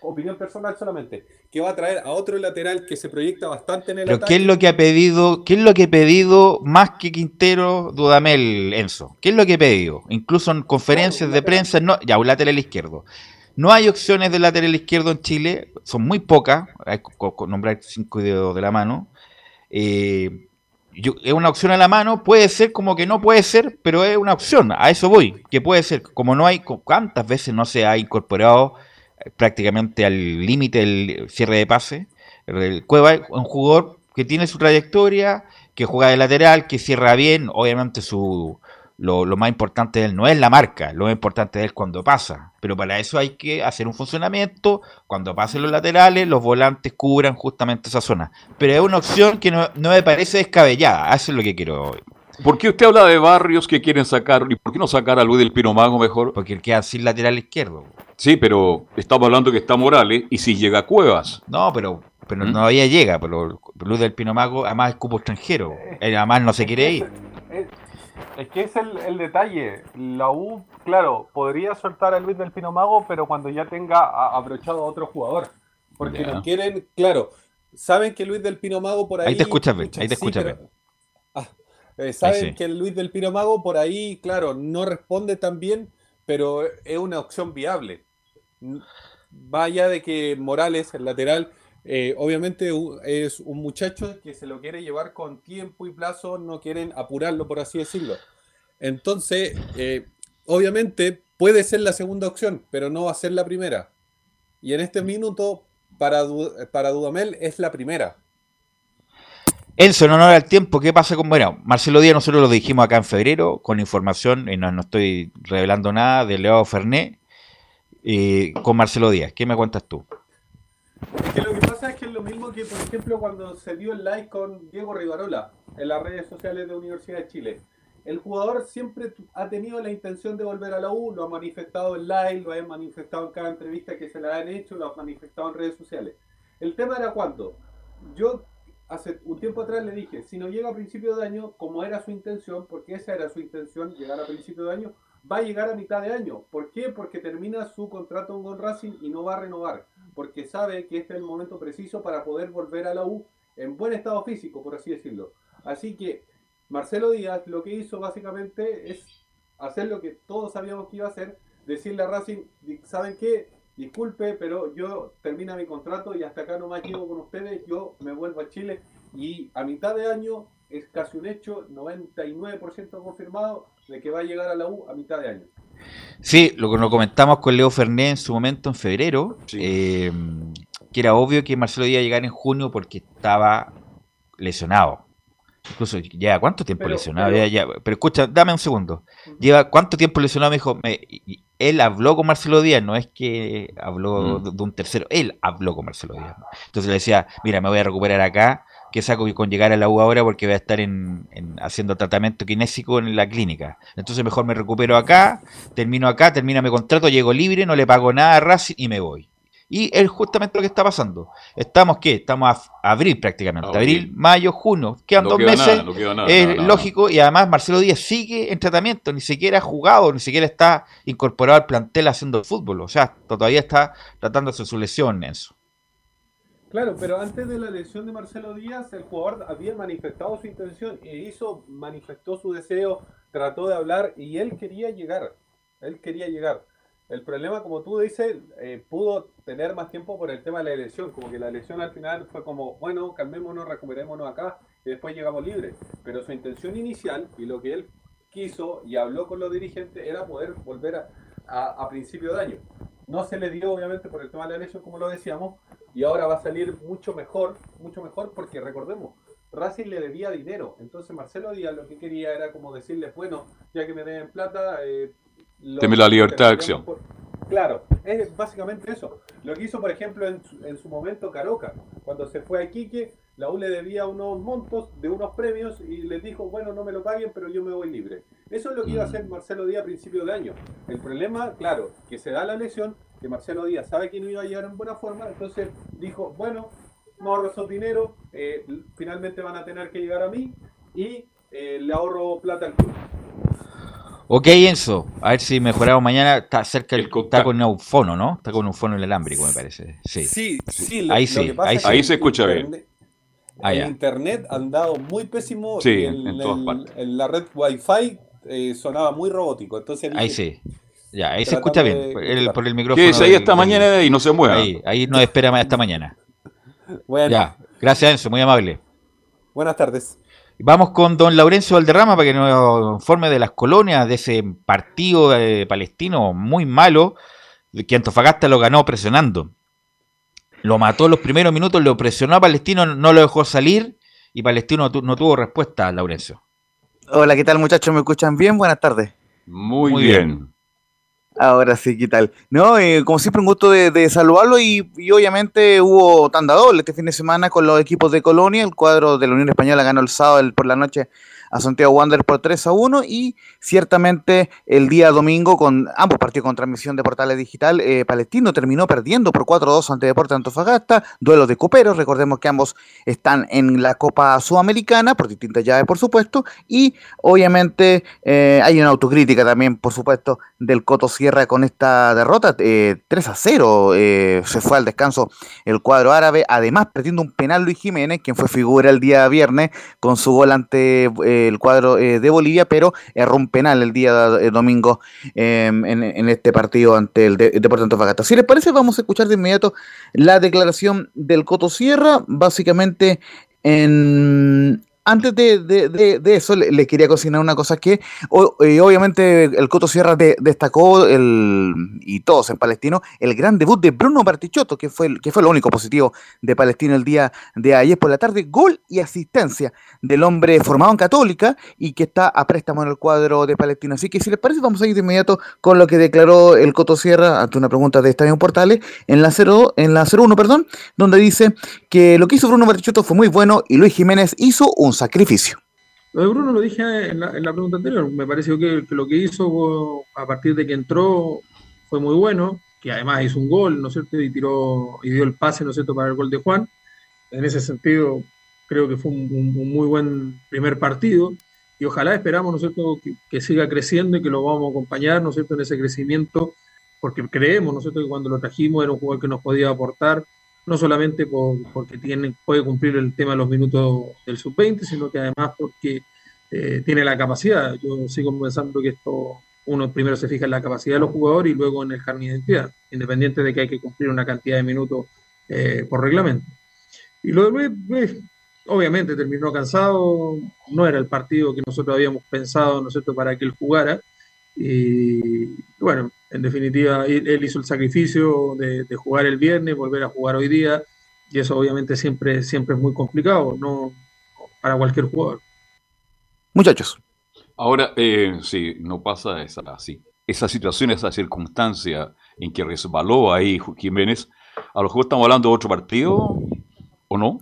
opinión personal solamente, que va a traer a otro lateral que se proyecta bastante en el Pero ataque? ¿qué es lo que ha pedido? ¿Qué es lo que ha pedido más que Quintero, Dudamel, Enzo? ¿Qué es lo que ha pedido? Incluso en conferencias de prensa, no, ya un lateral izquierdo. No hay opciones de lateral izquierdo en Chile, son muy pocas, hay que nombrar cinco dedos de la mano. Eh, yo- es una opción a la mano, puede ser como que no puede ser, pero es una opción, a eso voy, que puede ser, como no hay, ¿cuántas veces no se ha incorporado eh, prácticamente al límite el cierre de pase? El Cueva es un jugador que tiene su trayectoria, que juega de lateral, que cierra bien, obviamente su lo, lo más importante de él no es la marca, lo más importante de él es cuando pasa, pero para eso hay que hacer un funcionamiento, cuando pasen los laterales, los volantes cubran justamente esa zona, pero es una opción que no, no me parece descabellada, eso es lo que quiero ¿Por qué usted habla de barrios que quieren sacar? ¿Y por qué no sacar a Luis del Pino Mago mejor? Porque él queda sin lateral izquierdo. Sí, pero estamos hablando que está Morales y si llega Cuevas. No, pero, pero no todavía llega, pero Luz del Pino Mago además es cupo extranjero, él además no se quiere ir. Es, que es el, el detalle. La U, claro, podría soltar a Luis del Pino Mago, pero cuando ya tenga abrochado a otro jugador. Porque no quieren, claro, saben que Luis del Pino Mago por ahí. Ahí te escuchas bien, pucha, ahí te escuchas. Ah, eh, saben sí. que Luis del Pino Mago por ahí, claro, no responde tan bien, pero es una opción viable. Vaya de que Morales, el lateral, eh, obviamente es un muchacho que se lo quiere llevar con tiempo y plazo, no quieren apurarlo, por así decirlo. Entonces, eh, obviamente puede ser la segunda opción, pero no va a ser la primera. Y en este minuto, para, Du- para Dudamel es la primera. Enzo, en honor al tiempo, ¿qué pasa con bueno, Marcelo Díaz? Nosotros lo dijimos acá en febrero con información, y no, no estoy revelando nada, de Leo Fernet eh, con Marcelo Díaz. ¿Qué me cuentas tú? Es que lo que lo mismo que, por ejemplo, cuando se dio el like con Diego Rivarola en las redes sociales de Universidad de Chile. El jugador siempre ha tenido la intención de volver a la U, lo ha manifestado en live, lo ha manifestado en cada entrevista que se le han hecho, lo ha manifestado en redes sociales. El tema era cuándo. Yo hace un tiempo atrás le dije, si no llega a principio de año, como era su intención, porque esa era su intención, llegar a principio de año, va a llegar a mitad de año. ¿Por qué? Porque termina su contrato con Racing y no va a renovar, porque sabe que este es el momento preciso para poder volver a la U en buen estado físico, por así decirlo. Así que Marcelo Díaz lo que hizo básicamente es hacer lo que todos sabíamos que iba a hacer, decirle a Racing, ¿saben qué? Disculpe, pero yo termino mi contrato y hasta acá no me llevo con ustedes, yo me vuelvo a Chile y a mitad de año es casi un hecho, 99% confirmado de que va a llegar a la U a mitad de año. Sí, lo que nos comentamos con Leo Fernet en su momento en febrero, eh, que era obvio que Marcelo iba a llegar en junio porque estaba lesionado. Incluso ya, ¿cuánto tiempo Pero- lesionado? pero- Ya, ya, pero escucha, dame un segundo. Lleva ¿cuánto tiempo lesionado? Me dijo, me- y- y él habló con Marcelo Díaz, no es que habló Mm. de, de un tercero, él habló con Marcelo Díaz. Entonces le decía, mira, me voy a recuperar acá, que saco con llegar a la U ahora porque voy a estar en, en- haciendo tratamiento kinésico en la clínica. Entonces mejor me recupero acá, termino acá, termino mi contrato, llego libre, no le pago nada a Racing y me voy. Y es justamente lo que está pasando. Estamos, ¿qué? Estamos a abril prácticamente. Abril. Mayo, junio. Quedan No dos queda meses. nada, no queda nada, es nada. lógico. Y además Marcelo Díaz sigue en tratamiento. Ni siquiera ha jugado, ni siquiera está incorporado al plantel haciendo fútbol. O sea, todavía está tratándose su lesión, Enzo. Claro, pero antes de la lesión de Marcelo Díaz, el jugador había manifestado su intención e hizo, manifestó su deseo, trató de hablar y él quería llegar. Él quería llegar. El problema, como tú dices, eh, pudo tener más tiempo por el tema de la elección, como que la elección al final fue como, bueno, calmémonos, recuperémonos acá y después llegamos libres. Pero su intención inicial y lo que él quiso y habló con los dirigentes era poder volver a principio de año. No se le dio, obviamente, por el tema de la elección, como lo decíamos, y ahora va a salir mucho mejor, mucho mejor, porque recordemos, Racing le debía dinero. Entonces Marcelo Díaz lo que quería era como decirle, bueno, ya que me deben plata, eh, Deme la libertad de acción. por- Claro, es básicamente eso. Lo que hizo, por ejemplo, en su, en su momento Caroca, cuando se fue a Iquique, la U le debía unos montos de unos premios y les dijo, bueno, no me lo paguen, pero yo me voy libre. Eso es lo que iba a hacer Marcelo Díaz a principio de año. El problema, claro, que se da la lesión, que Marcelo Díaz sabe que no iba a llegar en buena forma, entonces dijo, bueno, no ahorro esos dinero, eh, finalmente van a tener que llegar a mí y eh, le ahorro plata al club. Ok, Enzo, a ver si mejoramos mañana. Está cerca, el, está con eufono, ¿no? Está con eufono inalámbrico, me parece. Sí, Sí, sí, lo- ahí lo sí, ahí es sí. Ahí se escucha bien. Ah, el ya. internet ha andado muy pésimo Sí, y en- en el- todas el- partes. en la red Wi-Fi eh, sonaba muy robótico. Entonces Ahí dije, sí. Ya, ahí se escucha bien. de- Por el, por el micrófono. Ahí hasta del- mañana y no se mueva. Ahí, ahí nos espera hasta mañana. Bueno, Ya, gracias Enzo, muy amable. buenas tardes. Vamos con don Laurencio Valderrama para que nos informe de las colonias de ese partido eh, palestino muy malo, de que Antofagasta lo ganó presionando. Lo mató en los primeros minutos, lo presionó a Palestino, no lo dejó salir y Palestino no, tu- no tuvo respuesta, Laurencio. Hola, ¿qué tal muchachos? ¿Me escuchan bien? Buenas tardes. Muy, Muy bien. Ahora sí, ¿qué tal? No, eh, como siempre un gusto de, de saludarlo y, y obviamente hubo tanda doble este fin de semana con los equipos de Colonia. El cuadro de la Unión Española ganó el sábado el- por la noche a Santiago Wander por 3 a 1 y ciertamente el día domingo con ambos partidos con transmisión de Portales Digital, eh, Palestino terminó perdiendo por 4 a 2 ante Deportes Antofagasta, duelo de coperos, recordemos que ambos están en la Copa Sudamericana por distintas llaves por supuesto y obviamente eh, hay una autocrítica también por supuesto del Coto Sierra con esta derrota, eh, 3 a 0 eh, se fue al descanso el cuadro árabe, además perdiendo un penal Luis Jiménez, quien fue figura el día viernes con su gol ante el cuadro eh, de Bolivia, pero erró un penal el día eh, domingo en, en este partido ante el, de, el Deportes Antofagasta. Si les parece, vamos a escuchar de inmediato la declaración del Coto Sierra, básicamente en... Antes de, eso, le, le quería cocinar una cosa que o- eh, obviamente el Coto Sierra de- destacó, el, y todos en Palestino, el gran debut de Bruno Bartichotto, que fue, el- que fue lo único positivo de Palestino el día de ayer por la tarde. Gol y asistencia del hombre formado en Católica y que está a préstamo en el cuadro de Palestino. Así que si les parece, vamos a ir de inmediato con lo que declaró el Coto Sierra ante una pregunta de Estadio Portales en la 0, en la 01, perdón, donde dice que lo que hizo Bruno Bartichotto fue muy bueno y Luis Jiménez hizo un sacrificio. Lo de Bruno lo dije en la, en la pregunta anterior. Me pareció que, lo que hizo a partir de que entró fue muy bueno, que además hizo un gol, ¿no es cierto? Y tiró y dio el pase, ¿no es cierto?, para el gol de Juan. En ese sentido, creo que fue un muy buen primer partido. Y ojalá esperamos, ¿no es cierto?, que, que siga creciendo y que lo vamos a acompañar, ¿no es cierto?, en ese crecimiento, porque creemos, ¿no es cierto?, que cuando lo trajimos era un jugador que nos podía aportar no solamente por- porque tiene, puede cumplir el tema de los minutos del sub-20, sino que además porque eh, tiene la capacidad. Yo sigo pensando que esto, uno primero se fija en la capacidad de los jugadores y luego en el carnet de identidad, independiente de que hay que cumplir una cantidad de minutos eh, por reglamento. Y lo de Luis, obviamente terminó cansado, no era el partido que nosotros habíamos pensado, ¿no para que él jugara. Y bueno, en definitiva, él, hizo el sacrificio de, de jugar el viernes, volver a jugar hoy día, y eso obviamente siempre, siempre es muy complicado, no para cualquier jugador. Muchachos. Ahora, eh, sí, no pasa esa, así. Esa situación, esa circunstancia en que resbaló ahí Jiménez, a lo mejor estamos hablando de otro partido, ¿o no?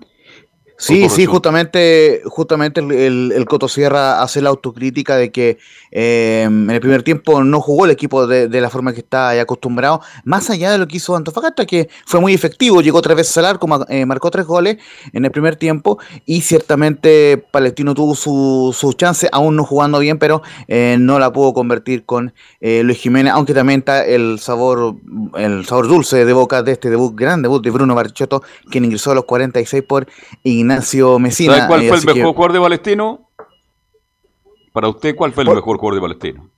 Sí, sí, justamente, justamente el, el, el Coto Sierra hace la autocrítica de que eh, en el primer tiempo no jugó el equipo de, de la forma que está acostumbrado, más allá de lo que hizo Antofagasta, que fue muy efectivo, llegó tres veces al arco, eh, marcó tres goles en el primer tiempo y ciertamente Palestino tuvo su, su chance, aún no jugando bien, pero eh, no la pudo convertir con eh, Luis Jiménez, aunque también está el sabor, el sabor dulce de boca de este debut, gran debut de Bruno Barchotto, quien ingresó a los 46 por Ignacio Mesina. ¿Sabe cuál eh, fue el que- mejor jugador de Palestino? Para usted, ¿cuál fue el mejor jugador de Palestino?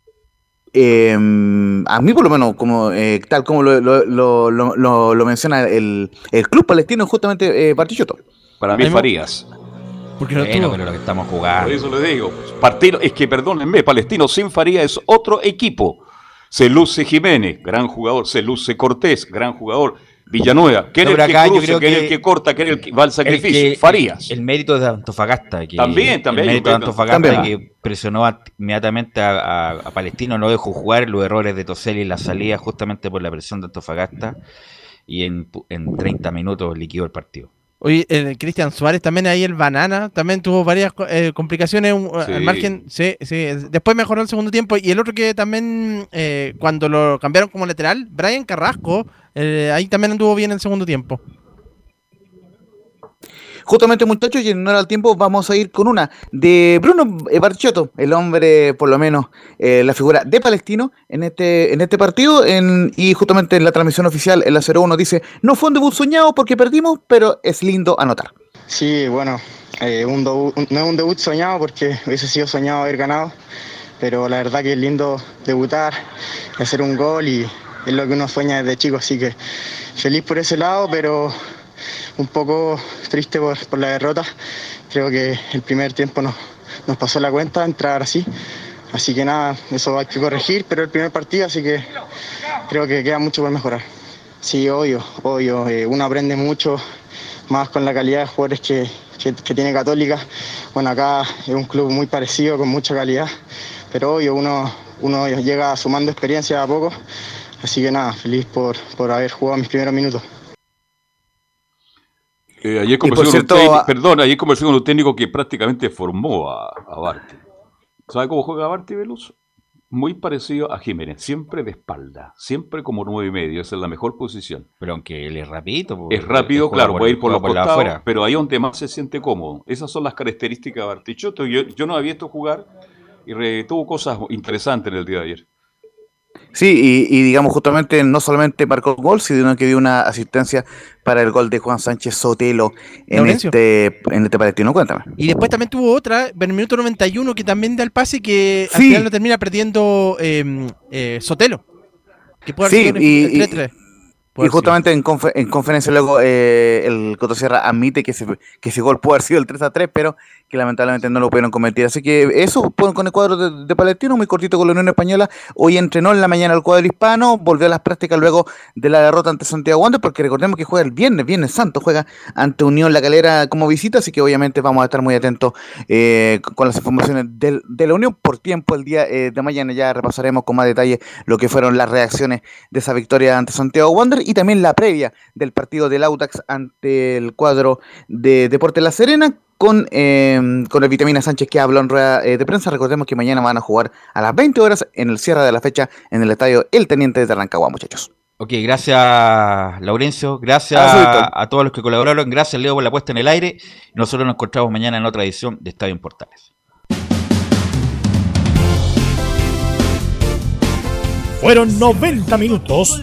eh, a mí por lo menos, como eh, tal como lo, lo, lo, lo, lo menciona el, el, club palestino, justamente eh, Partichoto. Para mí Farías. Porque no bueno, pero lo que estamos jugando. Por eso le digo, partido, es que perdónenme, Palestino sin Farías es otro equipo. Se luce Jiménez, gran jugador, se luce Cortés, gran jugador. Villanueva, que es el que cruza, que, es el que corta, que es el que va al sacrificio. Farías. El mérito de Antofagasta. Que, también, también. El mérito de Antofagasta también. que presionó inmediatamente a, a, a, Palestino, no dejó jugar los errores de Toselli y la salida justamente por la presión de Antofagasta y en, en 30 minutos liquidó el partido. Oye, el Cristian Suárez también ahí el banana, también tuvo varias eh, complicaciones sí. al margen, sí, sí, después mejoró el segundo tiempo y el otro que también eh, cuando lo cambiaron como lateral, Brian Carrasco, eh, ahí también anduvo bien el segundo tiempo. Justamente, muchachos, y en honor al tiempo, vamos a ir con una de Bruno Barchotto, el hombre, por lo menos, eh, la figura de Palestino en este, en este partido. Y justamente en la transmisión oficial, en la 01, dice: No fue un debut soñado porque perdimos, pero es lindo anotar. Sí, bueno, eh, no es un debut soñado porque hubiese sido soñado haber ganado, pero la verdad que es lindo debutar, hacer un gol y es lo que uno sueña desde chico, así que feliz por ese lado, pero un poco triste por, por, la derrota. Creo que el primer tiempo nos, nos pasó la cuenta entrar así. Así que nada, eso hay que corregir, pero el primer partido, así que creo que queda mucho por mejorar. Sí, obvio, obvio. Eh, uno aprende mucho más con la calidad de jugadores que, que, que, tiene Católica. Bueno, acá es un club muy parecido, con mucha calidad, pero obvio, uno, uno llega sumando experiencia a poco. Así que nada, feliz por, por haber jugado mis primeros minutos. Eh, ayer conversé con cierto, un técnico, perdón, ayer conversé con un técnico que prácticamente formó a, a Barty. ¿Sabe cómo juega Barty Veloso? Muy parecido a Jiménez, siempre de espalda, siempre como nueve y medio, esa es la mejor posición. Pero aunque él es rapidito. Es rápido, claro, puede ir por los costados, afuera. pero ahí donde más se siente cómodo. Esas son las características de Bartichotto. Yo, yo no había visto jugar y re, tuvo cosas interesantes en el día de ayer. Sí, y, y, digamos justamente no solamente marcó el gol, sino que dio una asistencia para el gol de Juan Sánchez Sotelo en este, en este Palestino. Cuéntame. Y después también tuvo otra, en el minuto 91, que también da el pase que sí. al final lo termina perdiendo eh, eh, Sotelo. Que puede sí, y, 3 -3. Y justamente en, confer en, conferencia luego eh, el Coto Sierra admite que ese, que ese gol puede haber sido el 3 a 3, pero que lamentablemente no lo pudieron convertir. Así que eso con el cuadro de, de, Palestino, muy cortito con la Unión Española. Hoy entrenó en la mañana el cuadro hispano, volvió a las prácticas luego de la derrota ante Santiago Wander, porque recordemos que juega el viernes, viernes santo, juega ante Unión La Calera como visita, así que obviamente vamos a estar muy atentos eh, con las informaciones de, de, la Unión. Por tiempo, el día eh, de mañana ya repasaremos con más detalle lo que fueron las reacciones de esa victoria ante Santiago Wander y también la previa del partido del Audax ante el cuadro de Deporte La Serena con, eh, con el Vitamina Sánchez que habló en rueda eh, de prensa. Recordemos que mañana van a jugar a las 20 horas en el cierre de la fecha en el estadio El Teniente de Rancagua, muchachos. Ok, gracias Laurencio, gracias a, a, todos los que colaboraron, gracias Leo por la puesta en el aire. Nosotros nos encontramos mañana en otra edición de Estadio en Portales. Fueron 90 minutos